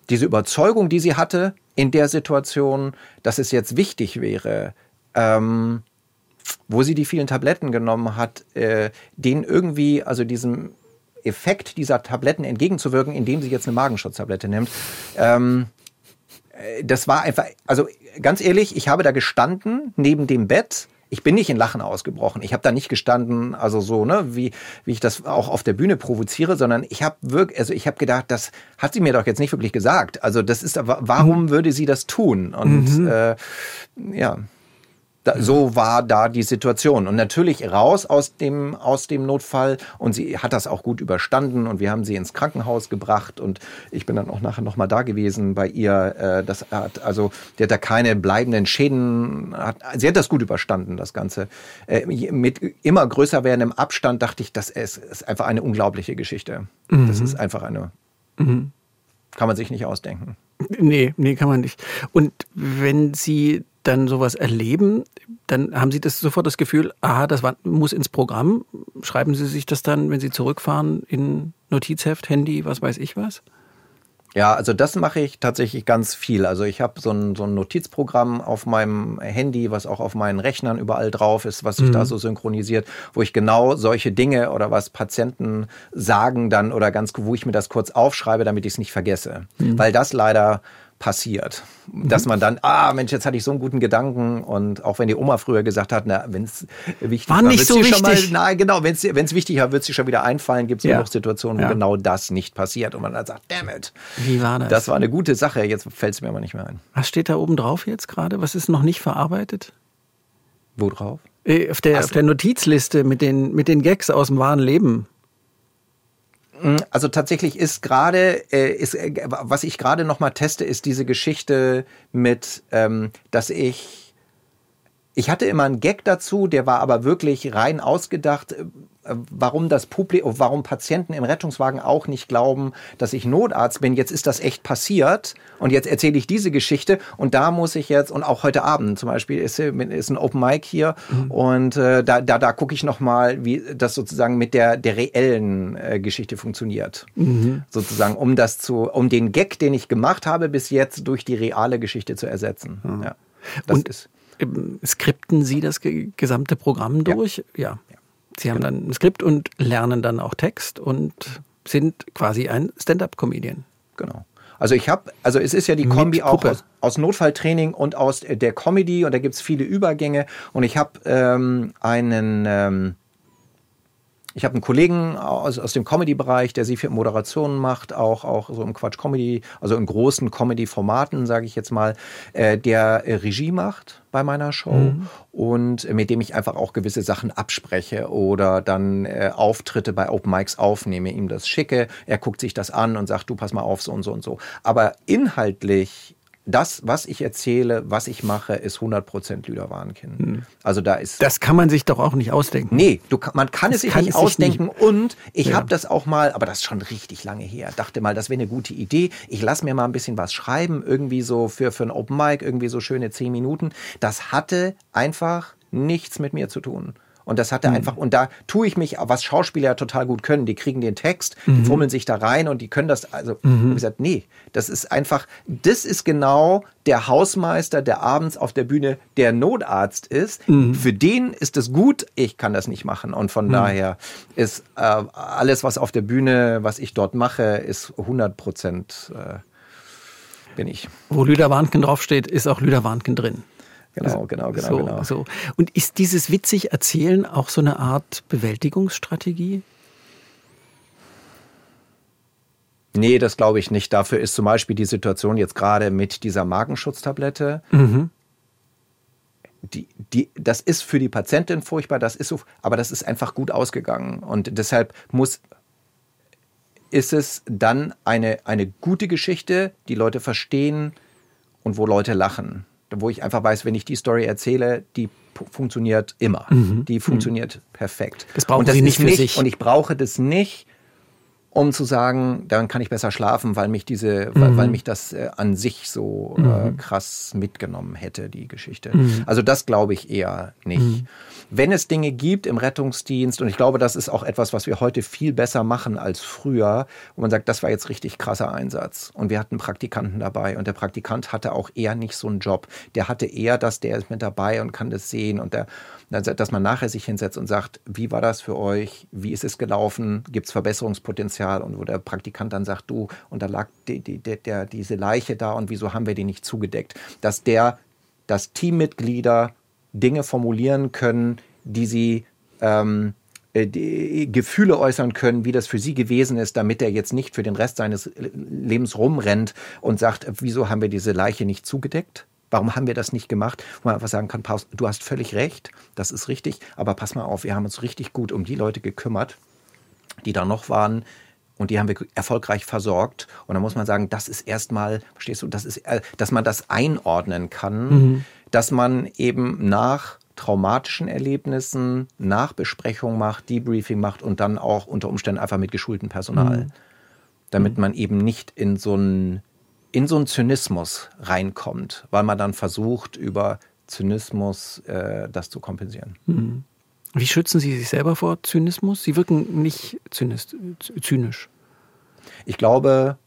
diese Überzeugung, die sie hatte in der Situation, dass es jetzt wichtig wäre, ähm, wo sie die vielen Tabletten genommen hat, äh, denen irgendwie, also diesem Effekt dieser Tabletten entgegenzuwirken, indem sie jetzt eine Magenschutztablette nimmt. Ähm, äh, das war einfach, also ganz ehrlich, ich habe da gestanden neben dem Bett. Ich bin nicht in Lachen ausgebrochen. Ich habe da nicht gestanden, also so, ne, wie, wie ich das auch auf der Bühne provoziere, sondern ich habe wirklich, also ich habe gedacht, das hat sie mir doch jetzt nicht wirklich gesagt. Also das ist, warum mhm. würde sie das tun? Und mhm. äh, ja. Da, so war da die Situation. Und natürlich raus aus dem, aus dem Notfall. Und sie hat das auch gut überstanden. Und wir haben sie ins Krankenhaus gebracht. Und ich bin dann auch nachher nochmal da gewesen bei ihr. Äh, das hat, also, die hat da keine bleibenden Schäden. Hat, sie hat das gut überstanden, das Ganze. Äh, mit immer größer werdendem Abstand dachte ich, das ist, ist einfach eine unglaubliche Geschichte. Mhm. Das ist einfach eine, mhm. kann man sich nicht ausdenken. Nee, nee, kann man nicht. Und wenn Sie dann sowas erleben, dann haben Sie das sofort das Gefühl, aha, das war, muss ins Programm. Schreiben Sie sich das dann, wenn Sie zurückfahren, in Notizheft, Handy, was weiß ich was? Ja, also das mache ich tatsächlich ganz viel. Also ich habe so ein, so ein Notizprogramm auf meinem Handy, was auch auf meinen Rechnern überall drauf ist, was sich mhm. da so synchronisiert, wo ich genau solche Dinge oder was Patienten sagen dann oder ganz, wo ich mir das kurz aufschreibe, damit ich es nicht vergesse. Mhm. Weil das leider passiert. Dass man dann, ah Mensch, jetzt hatte ich so einen guten Gedanken und auch wenn die Oma früher gesagt hat, na, wenn es wichtig war, war nicht so wichtig. Mal, nein, genau, wenn es wichtig war, wird es schon wieder einfallen, gibt es ja. noch Situationen, wo ja. genau das nicht passiert und man dann sagt, damn it. Wie war das? Das war eine gute Sache, jetzt fällt es mir aber nicht mehr ein. Was steht da oben drauf jetzt gerade? Was ist noch nicht verarbeitet? Wo drauf? Äh, auf der, auf der Notizliste mit den, mit den Gags aus dem wahren Leben. Mm, also tatsächlich ist gerade, äh, ist, äh, was ich gerade noch mal teste, ist diese Geschichte mit, ähm, dass ich, ich hatte immer einen Gag dazu, der war aber wirklich rein ausgedacht warum das Publikum, warum Patienten im Rettungswagen auch nicht glauben, dass ich Notarzt bin. Jetzt ist das echt passiert und jetzt erzähle ich diese Geschichte und da muss ich jetzt und auch heute Abend zum Beispiel ist, ist ein Open Mic hier mhm. und äh, da da da gucke ich noch mal, wie das sozusagen mit der der reellen äh, Geschichte funktioniert, mhm. sozusagen, um das zu, um den Gag, den ich gemacht habe, bis jetzt durch die reale Geschichte zu ersetzen. Mhm. Ja, das und ist Skripten Sie das gesamte Programm durch? Ja. ja. Sie haben dann ein Skript und lernen dann auch Text und sind quasi ein Stand-up-Comedian. Genau. Also ich habe, also es ist ja die Kombi auch aus, aus, Notfalltraining und aus der Comedy und da gibt es viele Übergänge und ich habe ähm, einen ähm, ich habe einen Kollegen aus, aus dem Comedy-Bereich, der sehr viel Moderationen macht, auch, auch so im Quatsch-Comedy, also in großen Comedy-Formaten, sage ich jetzt mal, äh, der äh, Regie macht bei meiner Show mhm. und äh, mit dem ich einfach auch gewisse Sachen abspreche oder dann äh, Auftritte bei Open Mics aufnehme, ihm das schicke, er guckt sich das an und sagt, du pass mal auf, so und so und so. Aber inhaltlich das, was ich erzähle, was ich mache, ist 100% Lüder Warnkind. Hm. Also da ist. Das kann man sich doch auch nicht ausdenken. Nee, du, man kann das es sich kann nicht es ausdenken. Nicht. Und ich ja. habe das auch mal, aber das ist schon richtig lange her. Dachte mal, das wäre eine gute Idee. Ich lasse mir mal ein bisschen was schreiben, irgendwie so für, für ein Open Mic, irgendwie so schöne 10 Minuten. Das hatte einfach nichts mit mir zu tun. Und das hat er mhm. einfach, und da tue ich mich, was Schauspieler ja total gut können. Die kriegen den Text, mhm. die fummeln sich da rein und die können das, also, mhm. ich gesagt, nee, das ist einfach, das ist genau der Hausmeister, der abends auf der Bühne der Notarzt ist. Mhm. Für den ist es gut, ich kann das nicht machen. Und von mhm. daher ist äh, alles, was auf der Bühne, was ich dort mache, ist 100 Prozent, äh, bin ich. Wo Lüder Warnken draufsteht, ist auch Lüder Warnken drin. Genau, genau, genau, so, genau. So. Und ist dieses witzig Erzählen auch so eine Art Bewältigungsstrategie? Nee, das glaube ich nicht. Dafür ist zum Beispiel die Situation jetzt gerade mit dieser Magenschutztablette. Mhm. Die, die, das ist für die Patientin furchtbar, das ist so, aber das ist einfach gut ausgegangen. Und deshalb muss, ist es dann eine, eine gute Geschichte, die Leute verstehen und wo Leute lachen wo ich einfach weiß, wenn ich die Story erzähle, die funktioniert immer. Mhm. Die funktioniert mhm. perfekt. Das brauchen und das Sie nicht für nicht, sich. Und ich brauche das nicht, um zu sagen, dann kann ich besser schlafen, weil mich diese, mhm. weil, weil, mich das äh, an sich so äh, mhm. krass mitgenommen hätte, die Geschichte. Mhm. Also das glaube ich eher nicht. Mhm. Wenn es Dinge gibt im Rettungsdienst, und ich glaube, das ist auch etwas, was wir heute viel besser machen als früher, wo man sagt, das war jetzt richtig krasser Einsatz. Und wir hatten Praktikanten dabei und der Praktikant hatte auch eher nicht so einen Job. Der hatte eher das, der ist mit dabei und kann das sehen und der, dass man nachher sich hinsetzt und sagt, wie war das für euch? Wie ist es gelaufen? Gibt es Verbesserungspotenzial? Und wo der Praktikant dann sagt, du, und da lag die, die, der, diese Leiche da und wieso haben wir die nicht zugedeckt? Dass der, dass Teammitglieder Dinge formulieren können, die sie ähm, äh, Gefühle äußern können, wie das für sie gewesen ist, damit er jetzt nicht für den Rest seines Lebens rumrennt und sagt, wieso haben wir diese Leiche nicht zugedeckt? Warum haben wir das nicht gemacht? Wo man einfach sagen kann, Paus, du hast völlig recht, das ist richtig, aber pass mal auf, wir haben uns richtig gut um die Leute gekümmert, die da noch waren, und die haben wir erfolgreich versorgt. Und da muss man sagen, das ist erstmal, verstehst du, das ist, äh, dass man das einordnen kann. Mhm dass man eben nach traumatischen Erlebnissen Nachbesprechung macht, Debriefing macht und dann auch unter Umständen einfach mit geschultem Personal. Mhm. Damit man eben nicht in so einen in so einen Zynismus reinkommt, weil man dann versucht, über Zynismus äh, das zu kompensieren. Mhm. Wie schützen Sie sich selber vor Zynismus? Sie wirken nicht zynisch. Ich glaube,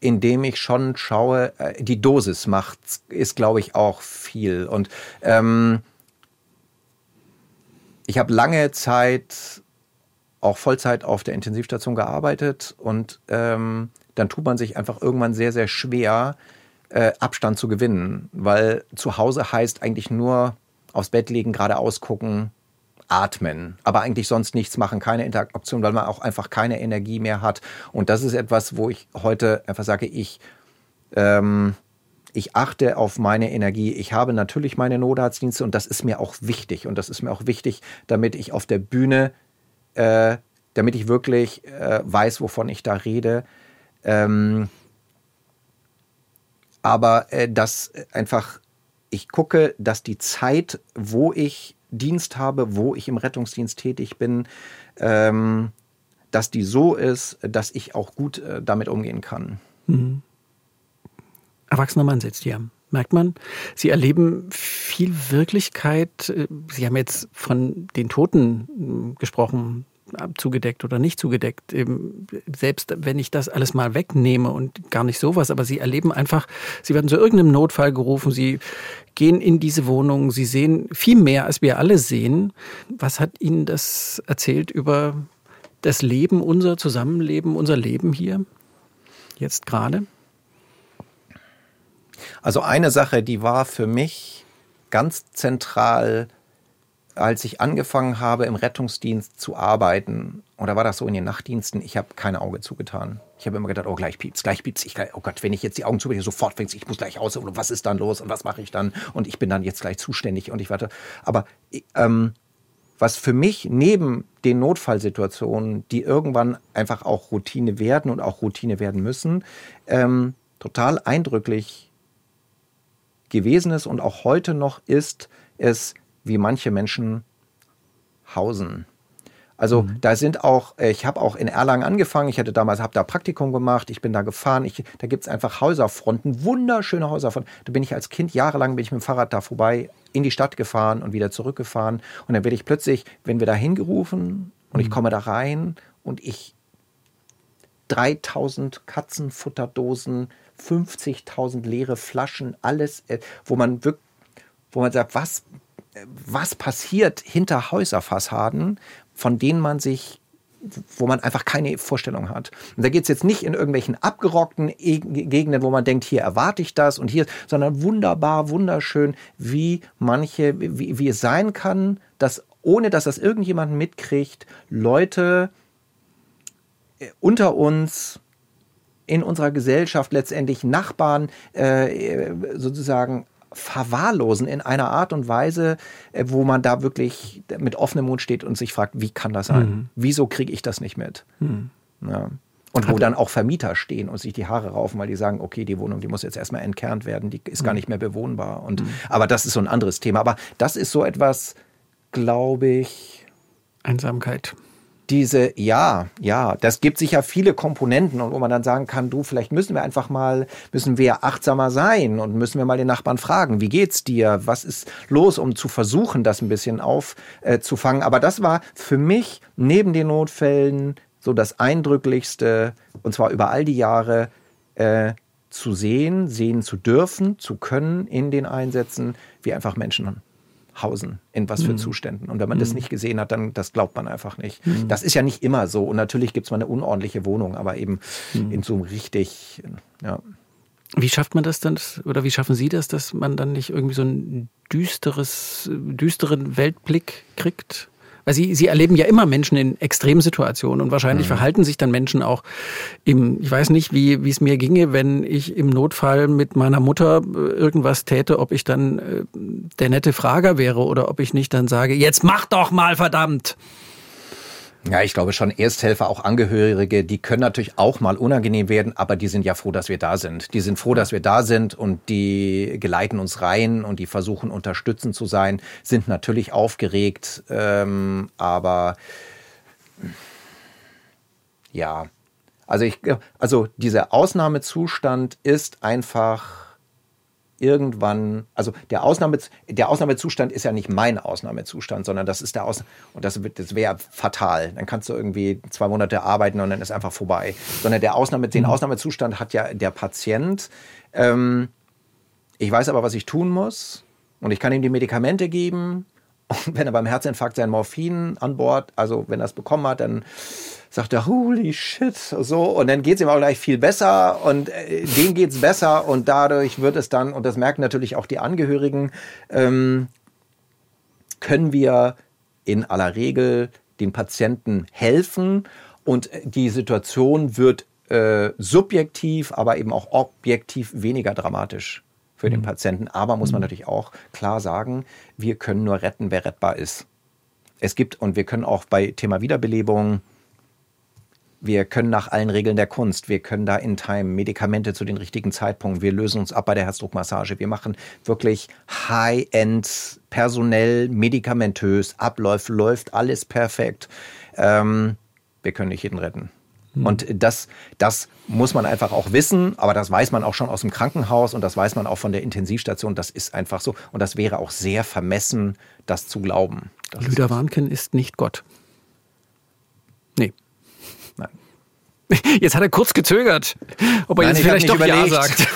indem ich schon schaue, äh, die Dosis macht, ist, glaube ich, auch viel. Und ähm, ich habe lange Zeit auch Vollzeit auf der Intensivstation gearbeitet und ähm, dann tut man sich einfach irgendwann sehr, sehr schwer, äh, Abstand zu gewinnen, weil zu Hause heißt eigentlich nur aufs Bett legen, geradeaus gucken, atmen, aber eigentlich sonst nichts machen, keine Interaktion, weil man auch einfach keine Energie mehr hat. Und das ist etwas, wo ich heute einfach sage, ich, ähm, ich achte auf meine Energie. Ich habe natürlich meine Notarztdienste und das ist mir auch wichtig. Und das ist mir auch wichtig, damit ich auf der Bühne, äh, damit ich wirklich äh, weiß, wovon ich da rede. Ähm, aber äh, dass einfach, ich gucke, dass die Zeit, wo ich Dienst habe, wo ich im Rettungsdienst tätig bin, ähm, dass die so ist, dass ich auch gut äh, damit umgehen kann. Mhm. Erwachsener Mann sitzt hier. Merkt man, Sie erleben viel Wirklichkeit. Sie haben jetzt von den Toten hm, gesprochen, zugedeckt oder nicht zugedeckt. Selbst wenn ich das alles mal wegnehme und gar nicht sowas, aber sie erleben einfach, sie werden zu irgendeinem Notfall gerufen, sie gehen in diese Wohnung, sie sehen viel mehr, als wir alle sehen. Was hat Ihnen das erzählt über das Leben, unser Zusammenleben, unser Leben hier? Jetzt gerade? Also eine Sache, die war für mich ganz zentral als ich angefangen habe, im Rettungsdienst zu arbeiten, oder war das so in den Nachtdiensten, ich habe kein Auge zugetan. Ich habe immer gedacht, oh, gleich piept's, gleich piept's. Ich, oh Gott, wenn ich jetzt die Augen zubekomme, sofort fängt's, ich muss gleich aus, und was ist dann los und was mache ich dann? Und ich bin dann jetzt gleich zuständig und ich warte. Aber ähm, was für mich neben den Notfallsituationen, die irgendwann einfach auch Routine werden und auch Routine werden müssen, ähm, total eindrücklich gewesen ist und auch heute noch ist, ist, wie manche Menschen hausen. Also mhm. da sind auch, äh, ich habe auch in Erlangen angefangen, ich hatte damals, habe da Praktikum gemacht, ich bin da gefahren, ich, da gibt es einfach Häuserfronten, wunderschöne Häuserfronten. Da bin ich als Kind, jahrelang bin ich mit dem Fahrrad da vorbei, in die Stadt gefahren und wieder zurückgefahren. Und dann werde ich plötzlich, wenn wir da hingerufen und ich mhm. komme da rein und ich 3000 Katzenfutterdosen, 50.000 leere Flaschen, alles, äh, wo man wirklich, wo man sagt, was was passiert hinter Häuserfassaden, von denen man sich wo man einfach keine Vorstellung hat. Und da geht es jetzt nicht in irgendwelchen abgerockten Gegenden, wo man denkt, hier erwarte ich das und hier, sondern wunderbar, wunderschön, wie manche, wie, wie es sein kann, dass ohne dass das irgendjemand mitkriegt, Leute äh, unter uns in unserer Gesellschaft letztendlich Nachbarn äh, sozusagen verwahrlosen in einer Art und Weise, äh, wo man da wirklich mit offenem Mund steht und sich fragt, wie kann das sein? Mhm. Wieso kriege ich das nicht mit? Mhm. Ja. Und wo dann auch Vermieter stehen und sich die Haare raufen, weil die sagen, okay, die Wohnung, die muss jetzt erstmal entkernt werden, die ist mhm. gar nicht mehr bewohnbar. Und, mhm. Aber das ist so ein anderes Thema. Aber das ist so etwas, glaube ich. Einsamkeit diese, ja, ja, das gibt sicher viele Komponenten und wo man dann sagen kann, du, vielleicht müssen wir einfach mal, müssen wir achtsamer sein und müssen wir mal den Nachbarn fragen, wie geht's dir? Was ist los, um zu versuchen, das ein bisschen aufzufangen? Äh, Aber das war für mich neben den Notfällen so das Eindrücklichste und zwar über all die Jahre äh, zu sehen, sehen zu dürfen, zu können in den Einsätzen, wie einfach Menschen hausen, in was für mhm. Zuständen. Und wenn man mhm. das nicht gesehen hat, dann das glaubt man einfach nicht. Mhm. Das ist ja nicht immer so. Und natürlich gibt es mal eine unordentliche Wohnung, aber eben mhm. in so einem richtig, ja. Wie schafft man das dann, oder wie schaffen Sie das, dass man dann nicht irgendwie so einen düsteres, düsteren Weltblick kriegt? Weil sie, sie erleben ja immer Menschen in Extremsituationen und wahrscheinlich mhm. verhalten sich dann Menschen auch im, ich weiß nicht, wie, wie es mir ginge, wenn ich im Notfall mit meiner Mutter äh, irgendwas täte, ob ich dann äh, der nette Frager wäre oder ob ich nicht dann sage, jetzt mach doch mal verdammt. Ja, ich glaube schon Ersthelfer, auch Angehörige, die können natürlich auch mal unangenehm werden, aber die sind ja froh, dass wir da sind. Die sind froh, dass wir da sind und die geleiten uns rein und die versuchen unterstützend zu sein, sind natürlich aufgeregt, ähm, aber ja, also ich, also dieser Ausnahmezustand ist einfach irgendwann, also der, Ausnahme, der Ausnahmezustand ist ja nicht mein Ausnahmezustand, sondern das ist der Aus und das, das wäre fatal. Dann kannst du irgendwie zwei Monate arbeiten und dann ist einfach vorbei. Sondern der Ausnahme, den mhm. Ausnahmezustand hat ja der Patient. Ähm, ich weiß aber, was ich tun muss und ich kann ihm die Medikamente geben. Und wenn er beim Herzinfarkt sein Morphin an Bord, also wenn er es bekommen hat, dann sagt er, holy shit, so, und dann geht es ihm auch gleich viel besser und äh, dem geht es besser und dadurch wird es dann, und das merken natürlich auch die Angehörigen, ähm, können wir in aller Regel den Patienten helfen und die Situation wird äh, subjektiv, aber eben auch objektiv weniger dramatisch für den mhm. Patienten. Aber muss man mhm. natürlich auch klar sagen, wir können nur retten, wer rettbar ist. Es gibt, und wir können auch bei Thema Wiederbelebung wir können nach allen Regeln der Kunst, wir können da in Time Medikamente zu den richtigen Zeitpunkten, wir lösen uns ab bei der Herzdruckmassage, wir machen wirklich High-End, personell, medikamentös, Abläuft, läuft alles perfekt. Ähm, wir können nicht jeden retten. Hm. Und das, das muss man einfach auch wissen, aber das weiß man auch schon aus dem Krankenhaus und das weiß man auch von der Intensivstation. Das ist einfach so. Und das wäre auch sehr vermessen, das zu glauben. Das Lüder Warnken ist nicht Gott. Nee. Jetzt hat er kurz gezögert, ob er Nein, jetzt vielleicht doch überlegt. Ja sagt.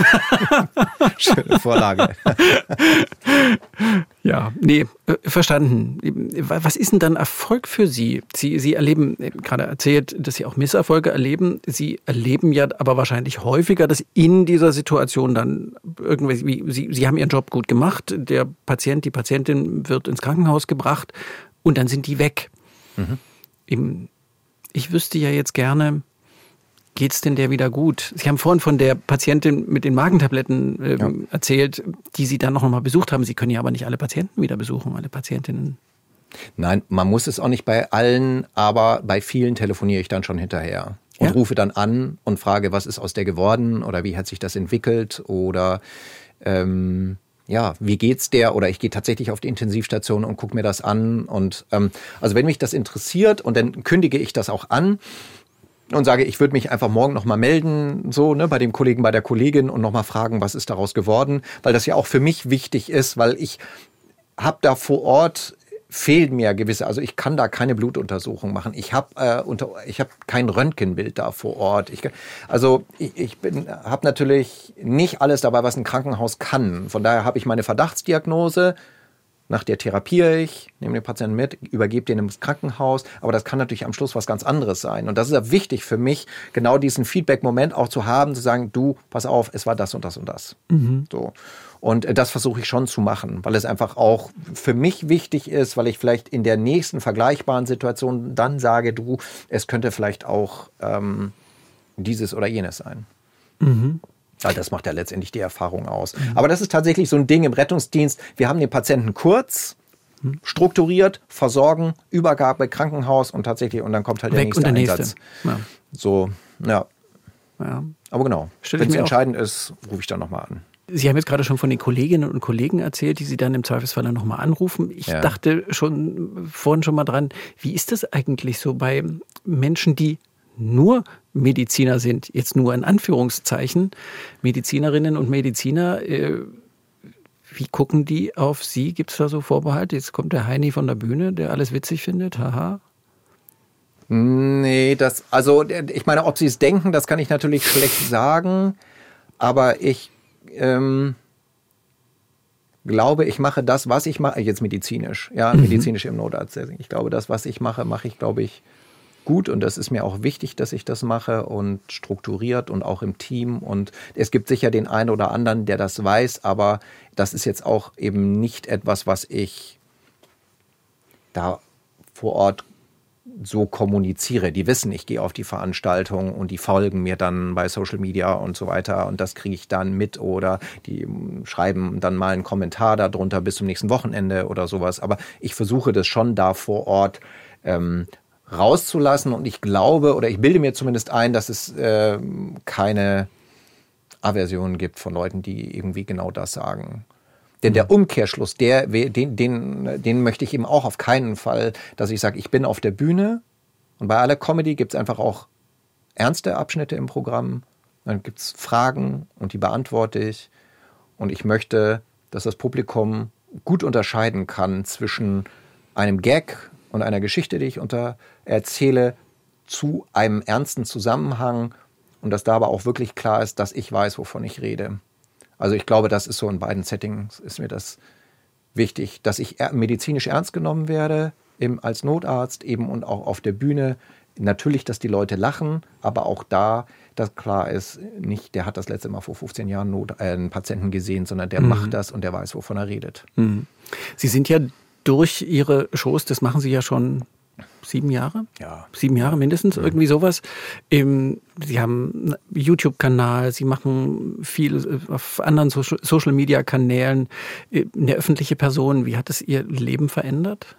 Schöne Vorlage. ja, nee, äh, verstanden. Was ist denn dann Erfolg für Sie? Sie, Sie erleben, äh, gerade erzählt, dass Sie auch Misserfolge erleben. Sie erleben ja aber wahrscheinlich häufiger, dass in dieser Situation dann irgendwie, wie, Sie, Sie haben Ihren Job gut gemacht, der Patient, die Patientin wird ins Krankenhaus gebracht und dann sind die weg. Mhm. Ich wüsste ja jetzt gerne, geht's denn der wieder gut? Sie haben vorhin von der Patientin mit den Magentabletten äh, ja. erzählt, die Sie dann noch mal besucht haben. Sie können ja aber nicht alle Patienten wieder besuchen, alle Patientinnen. Nein, man muss es auch nicht bei allen, aber bei vielen telefoniere ich dann schon hinterher und ja? rufe dann an und frage, was ist aus der geworden oder wie hat sich das entwickelt oder ähm, ja, wie geht's der? Oder ich gehe tatsächlich auf die Intensivstation und gucke mir das an. Und ähm, also wenn mich das interessiert und dann kündige ich das auch an und sage, ich würde mich einfach morgen nochmal melden, so, ne, bei dem Kollegen, bei der Kollegin und nochmal fragen, was ist daraus geworden, weil das ja auch für mich wichtig ist, weil ich habe da vor Ort fehlen mir gewisse, also ich kann da keine Blutuntersuchung machen. Ich habe äh, unter, ich habe kein Röntgenbild da vor Ort. Ich, also ich, ich bin, habe natürlich nicht alles dabei, was ein Krankenhaus kann. Von daher habe ich meine Verdachtsdiagnose, nach der therapiere ich, nehme den Patienten mit, übergebe den ins Krankenhaus. Aber das kann natürlich am Schluss was ganz anderes sein. Und das ist ja wichtig für mich, genau diesen Feedback-Moment auch zu haben, zu sagen, du, pass auf, es war das und das und das. Mhm. So. Und äh, das versuche ich schon zu machen, weil es einfach auch für mich wichtig ist, weil ich vielleicht in der nächsten vergleichbaren Situation dann sage, du, es könnte vielleicht auch ähm, dieses oder jenes sein. Mhm. Weil das macht ja letztendlich die Erfahrung aus. Mhm. Aber das ist tatsächlich so ein Ding im Rettungsdienst. Wir haben den Patienten kurz, strukturiert, versorgen, Übergabe, Krankenhaus und tatsächlich, und dann kommt halt der Weg nächste der Einsatz. Nächste. Ja. So, ja. ja. Aber genau, wenn es entscheidend ist, rufe ich dann nochmal an. Sie haben jetzt gerade schon von den Kolleginnen und Kollegen erzählt, die Sie dann im Zweifelsfall dann nochmal anrufen. Ich ja. dachte schon vorhin schon mal dran, wie ist das eigentlich so bei Menschen, die nur Mediziner sind, jetzt nur in Anführungszeichen, Medizinerinnen und Mediziner, äh, wie gucken die auf Sie? Gibt es da so Vorbehalte? Jetzt kommt der Heini von der Bühne, der alles witzig findet, haha. Nee, das, also ich meine, ob sie es denken, das kann ich natürlich schlecht sagen, aber ich ähm, glaube, ich mache das, was ich mache, jetzt medizinisch, ja, mhm. medizinisch im Notarzt. Ich glaube, das, was ich mache, mache ich, glaube ich, gut und das ist mir auch wichtig, dass ich das mache und strukturiert und auch im Team. Und es gibt sicher den einen oder anderen, der das weiß, aber das ist jetzt auch eben nicht etwas, was ich da vor Ort so kommuniziere. Die wissen, ich gehe auf die Veranstaltung und die folgen mir dann bei Social Media und so weiter und das kriege ich dann mit oder die schreiben dann mal einen Kommentar darunter bis zum nächsten Wochenende oder sowas. Aber ich versuche das schon da vor Ort ähm, rauszulassen und ich glaube oder ich bilde mir zumindest ein, dass es äh, keine Aversion gibt von Leuten, die irgendwie genau das sagen. Denn der Umkehrschluss, der, den, den, den möchte ich eben auch auf keinen Fall, dass ich sage, ich bin auf der Bühne und bei aller Comedy gibt es einfach auch ernste Abschnitte im Programm. Dann gibt es Fragen und die beantworte ich. Und ich möchte, dass das Publikum gut unterscheiden kann zwischen einem Gag und einer Geschichte, die ich unter erzähle, zu einem ernsten Zusammenhang und dass da aber auch wirklich klar ist, dass ich weiß, wovon ich rede. Also ich glaube, das ist so in beiden Settings ist mir das wichtig, dass ich medizinisch ernst genommen werde im, als Notarzt eben und auch auf der Bühne. Natürlich, dass die Leute lachen, aber auch da, dass klar ist, nicht der hat das letzte Mal vor 15 Jahren Not, äh, einen Patienten gesehen, sondern der mhm. macht das und der weiß, wovon er redet. Mhm. Sie sind ja durch Ihre Shows, das machen Sie ja schon sieben Jahre? Ja. Sieben Jahre mindestens, mhm. irgendwie sowas. Sie haben einen YouTube-Kanal, Sie machen viel auf anderen Social-Media-Kanälen. Eine öffentliche Person, wie hat es Ihr Leben verändert?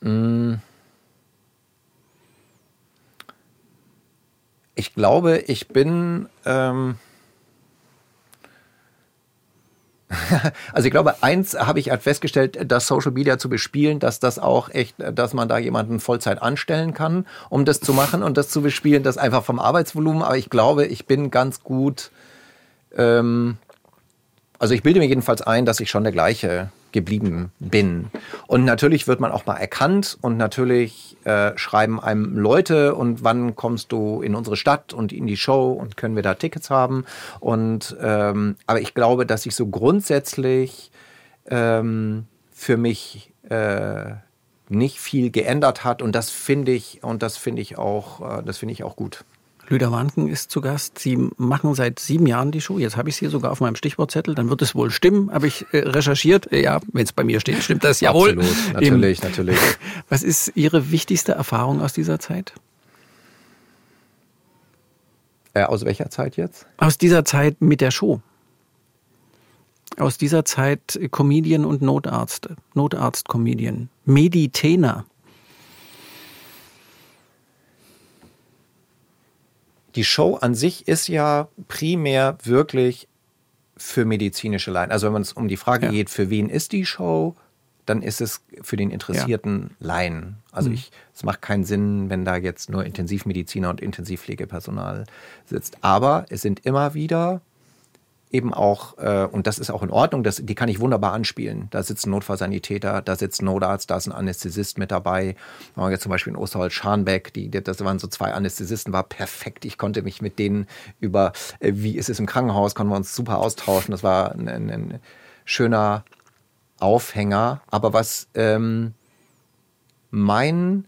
Mm. Ich glaube, ich bin ähm Also ich glaube, eins habe ich halt festgestellt, dass Social Media zu bespielen, dass das auch echt, dass man da jemanden Vollzeit anstellen kann, um das zu machen und das zu bespielen, das einfach vom Arbeitsvolumen. Aber ich glaube, ich bin ganz gut. Ähm, also ich bilde mir jedenfalls ein, dass ich schon der gleiche geblieben bin. Und natürlich wird man auch mal erkannt und natürlich äh, schreiben einem Leute und wann kommst du in unsere Stadt und in die Show und können wir da Tickets haben. Und ähm, aber ich glaube, dass sich so grundsätzlich ähm, für mich äh, nicht viel geändert hat und das finde ich und das finde ich auch, äh, das finde ich auch gut. Lüder Warnken ist zu Gast. Sie machen seit sieben Jahren die Show. Jetzt habe ich es hier sogar auf meinem Stichwortzettel. Dann wird es wohl stimmen, habe ich äh, recherchiert. Ja, wenn es bei mir steht, stimmt das jawohl. Absolut, natürlich, Im, natürlich. Was ist Ihre wichtigste Erfahrung aus dieser Zeit? Äh, aus welcher Zeit jetzt? Aus dieser Zeit mit der Show. Aus dieser Zeit Comedian und Notarzt. Notarzt-Comedian. Meditener. Die Show an sich ist ja primär wirklich für medizinische Laien. Also wenn es um die Frage ja. geht, für wen ist die Show, dann ist es für den interessierten ja. Laien. Also mhm. ich, es macht keinen Sinn, wenn da jetzt nur Intensivmediziner und Intensivpflegepersonal sitzt. Aber es sind immer wieder eben auch, äh, und das ist auch in Ordnung, das, die kann ich wunderbar anspielen. Da sitzt ein Notfallsanitäter, da sitzt ein Notarzt, da ist ein Anästhesist mit dabei. Wenn jetzt zum Beispiel in Osterholz-Scharnbeck, die, das waren so zwei Anästhesisten, war perfekt. Ich konnte mich mit denen über, äh, wie ist es im Krankenhaus, konnten wir uns super austauschen. Das war ein, ein, ein schöner Aufhänger. Aber was ähm, mein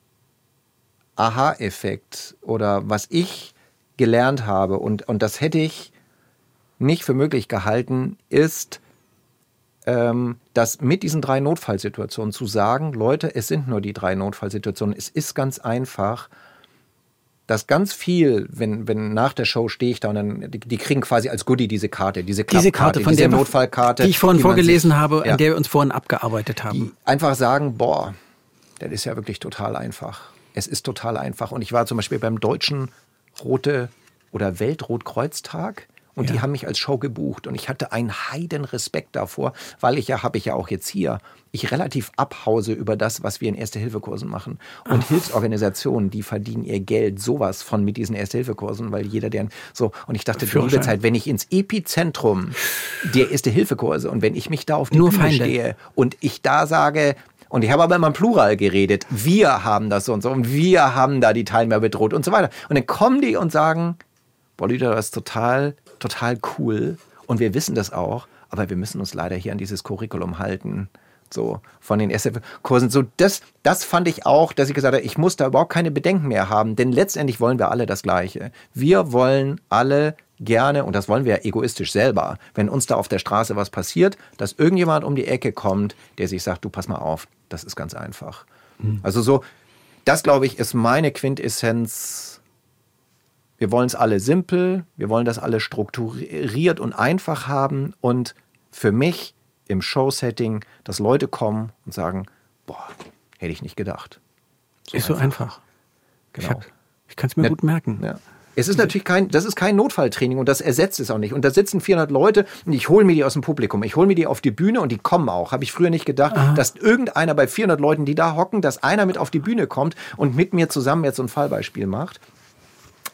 Aha-Effekt oder was ich gelernt habe, und, und das hätte ich nicht für möglich gehalten, ist, ähm, dass mit diesen drei Notfallsituationen zu sagen, Leute, es sind nur die drei Notfallsituationen, es ist ganz einfach, dass ganz viel, wenn, wenn nach der Show stehe ich da und dann, die, die kriegen quasi als Goodie diese Karte, diese Diese Karte, von diese der Notfallkarte. Die ich vorhin die vorgelesen sich, habe, ja, an der wir uns vorhin abgearbeitet haben. Die einfach sagen, boah, das ist ja wirklich total einfach. Es ist total einfach. Und ich war zum Beispiel beim Deutschen Rote oder Weltrotkreuztag und ja. die haben mich als Show gebucht und ich hatte einen heiden Respekt davor, weil ich ja, habe ich ja auch jetzt hier, ich relativ abhause über das, was wir in Erste-Hilfe-Kursen machen. Und Ach. Hilfsorganisationen, die verdienen ihr Geld sowas von mit diesen Erste-Hilfe-Kursen, weil jeder deren so. Und ich dachte, liebe Zeit, wenn ich ins Epizentrum der Erste-Hilfe-Kurse und wenn ich mich da auf die Nur Bühne Feinde. stehe und ich da sage, und ich habe aber immer im Plural geredet. Wir haben das so und so und wir haben da die Teilnehmer bedroht und so weiter. Und dann kommen die und sagen, boah, Lüder, das ist total total cool und wir wissen das auch, aber wir müssen uns leider hier an dieses Curriculum halten. So, von den SF-Kursen. So, das, das fand ich auch, dass ich gesagt habe, ich muss da überhaupt keine Bedenken mehr haben, denn letztendlich wollen wir alle das Gleiche. Wir wollen alle gerne, und das wollen wir ja egoistisch selber, wenn uns da auf der Straße was passiert, dass irgendjemand um die Ecke kommt, der sich sagt, du pass mal auf, das ist ganz einfach. Mhm. Also so, das glaube ich, ist meine Quintessenz wir wollen es alle simpel, wir wollen das alle strukturiert und einfach haben und für mich im Show-Setting, dass Leute kommen und sagen, boah, hätte ich nicht gedacht. So ist einfach. so einfach. Genau. Ich, kann es mir ja, gut merken. Ja. Es ist natürlich kein, das ist kein Notfalltraining und das ersetzt es auch nicht. Und da sitzen 400 Leute und ich hole mir die aus dem Publikum. Ich hole mir die auf die Bühne und die kommen auch. Habe ich früher nicht gedacht, Aha. dass irgendeiner bei 400 Leuten, die da hocken, dass einer mit auf die Bühne kommt und mit mir zusammen jetzt so ein Fallbeispiel macht.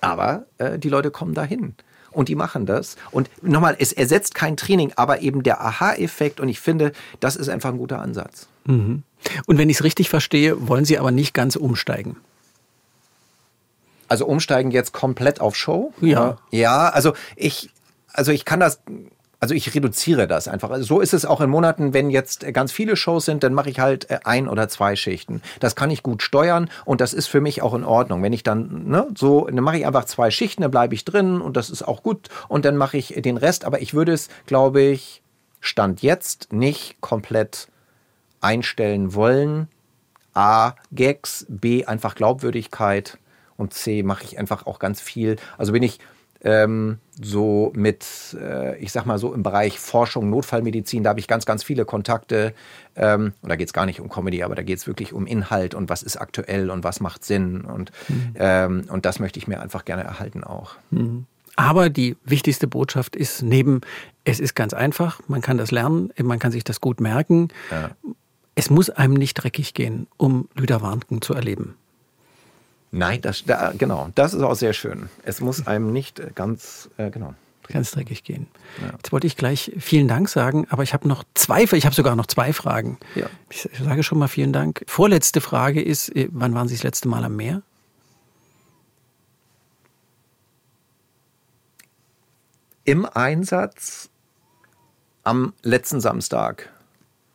Aber äh, die Leute kommen dahin und die machen das. Und nochmal, es ersetzt kein Training, aber eben der Aha-Effekt. Und ich finde, das ist einfach ein guter Ansatz. Mhm. Und wenn ich es richtig verstehe, wollen Sie aber nicht ganz umsteigen. Also umsteigen jetzt komplett auf Show? Ja. Ja, also ich, also ich kann das also ich reduziere das einfach. Also so ist es auch in Monaten, wenn jetzt ganz viele Shows sind, dann mache ich halt äh, ein oder zwei Schichten. Das kann ich gut steuern und das ist für mich auch in Ordnung. Wenn ich dann ne, so, dann mache ich einfach zwei Schichten, dann bleibe ich drin und das ist auch gut und dann mache ich den Rest. Aber ich würde es, glaube ich, stand jetzt nicht komplett einstellen wollen. A, Gags, B, einfach Glaubwürdigkeit und C, mache ich einfach auch ganz viel. Also bin ich ähm, so mit, äh, ich sag mal so im Bereich Forschung, Notfallmedizin, da habe ich ganz, ganz viele Kontakte. Ähm, und da geht es gar nicht um Comedy, aber da geht es wirklich um Inhalt und was ist aktuell und was macht Sinn. Und, mhm. ähm, und das möchte ich mir einfach gerne erhalten auch. Mhm. Aber die wichtigste Botschaft ist neben, es ist ganz einfach, man kann das lernen, man kann sich das gut merken. Ja. Es muss einem nicht dreckig gehen, um Lüder Warnken zu erleben. Nein, das, da, genau, das ist auch sehr schön. Es muss einem nicht äh, ganz, äh, genau, es dreckig gehen. Ja. Jetzt wollte ich gleich vielen Dank sagen, aber ich habe noch zwei, ich habe sogar noch zwei Fragen. Ja. Ich sage schon mal vielen Dank. Vorletzte Frage ist, äh, wann waren Sie das letzte Mal am Meer? Im Einsatz am letzten Samstag.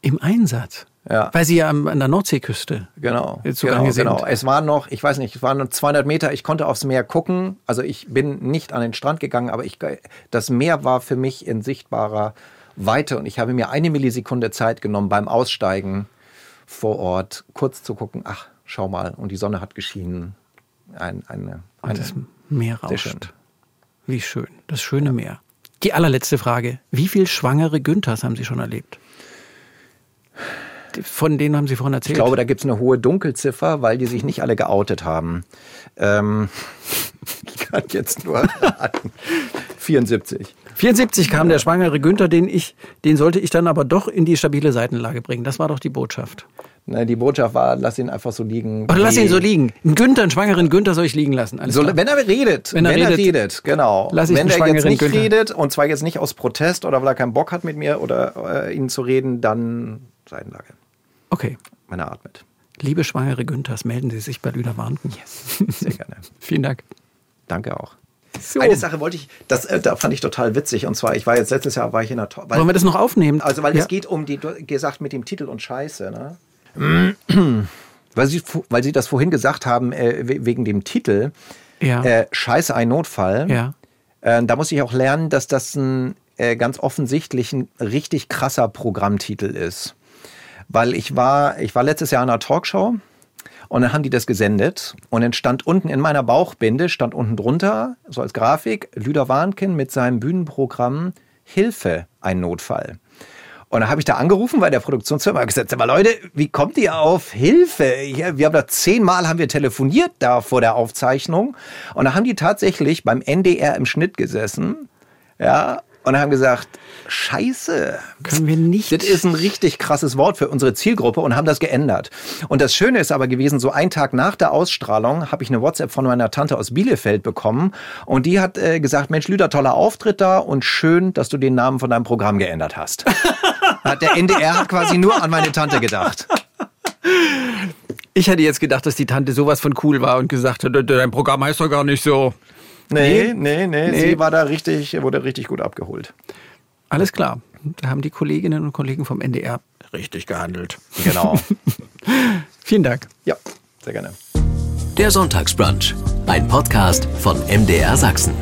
Im Einsatz? Ja. Weil Sie ja an der Nordseeküste genau, genau, sind. Genau. Es waren noch, ich weiß nicht, es waren noch 200 Meter. Ich konnte aufs Meer gucken. Also ich bin nicht an den Strand gegangen, aber ich, das Meer war für mich in sichtbarer Weite und ich habe mir eine Millisekunde Zeit genommen beim Aussteigen vor Ort, kurz zu gucken. Ach, schau mal, und die Sonne hat geschienen. Ein, eine, eine, und das Meer rauscht. Wie schön, das schöne Meer. Die allerletzte Frage: Wie viele schwangere Günthers haben Sie schon erlebt? Von denen haben Sie vorhin erzählt. Ich glaube, da gibt es eine hohe Dunkelziffer, weil die sich nicht alle geoutet haben. Ähm, ich kann jetzt nur raten. 74. 74 kam der schwangere Günther, den ich, den sollte ich dann aber doch in die stabile Seitenlage bringen. Das war doch die Botschaft. Na, die Botschaft war, lass ihn einfach so liegen. Oder lass ihn so liegen. Einen Günther, einen schwangeren Günther soll ich liegen lassen. So, wenn er redet. Wenn er, wenn redet, er redet, genau. Lass ich wenn er jetzt nicht Günther. redet, und zwar jetzt nicht aus Protest oder weil er keinen Bock hat mit mir oder äh, ihn zu reden, dann Seitenlage. Okay. Er atmet. Liebe schwangere Günthers, melden Sie sich bei Lüder Warnken. Yes. Sehr gerne. Vielen Dank. Danke auch. So. Eine Sache wollte ich, das äh, da fand ich total witzig. Und zwar, ich war jetzt letztes Jahr war ich in der Wollen wir das noch aufnehmen? Also, weil ja. es geht um die, gesagt mit dem Titel und Scheiße, ne? weil, Sie, weil Sie das vorhin gesagt haben, äh, wegen dem Titel, ja. äh, Scheiße, ein Notfall. Ja. Äh, da muss ich auch lernen, dass das ein äh, ganz offensichtlich ein richtig krasser Programmtitel ist. Weil ich war, ich war letztes Jahr in einer Talkshow und dann haben die das gesendet und dann stand unten in meiner Bauchbinde, stand unten drunter, so als Grafik, Lüder Warnken mit seinem Bühnenprogramm Hilfe, ein Notfall. Und dann habe ich da angerufen bei der Produktionsfirma gesagt, aber Leute, wie kommt ihr auf Hilfe? Wir haben da zehnmal haben wir telefoniert da vor der Aufzeichnung. Und da haben die tatsächlich beim NDR im Schnitt gesessen. Ja, und haben gesagt, Scheiße. Können wir nicht. Das ist ein richtig krasses Wort für unsere Zielgruppe und haben das geändert. Und das Schöne ist aber gewesen, so einen Tag nach der Ausstrahlung habe ich eine WhatsApp von meiner Tante aus Bielefeld bekommen und die hat äh, gesagt, Mensch, Lüder, toller Auftritt da und schön, dass du den Namen von deinem Programm geändert hast. hat der NDR hat quasi nur an meine Tante gedacht. Ich hätte jetzt gedacht, dass die Tante sowas von cool war und gesagt hat, dein Programm heißt doch gar nicht so. Nee, nee, nee, nee, sie war da richtig, wurde richtig gut abgeholt. Alles klar. Da haben die Kolleginnen und Kollegen vom NDR richtig gehandelt. Genau. Vielen Dank. Ja, sehr gerne. Der Sonntagsbrunch, ein Podcast von MDR Sachsen.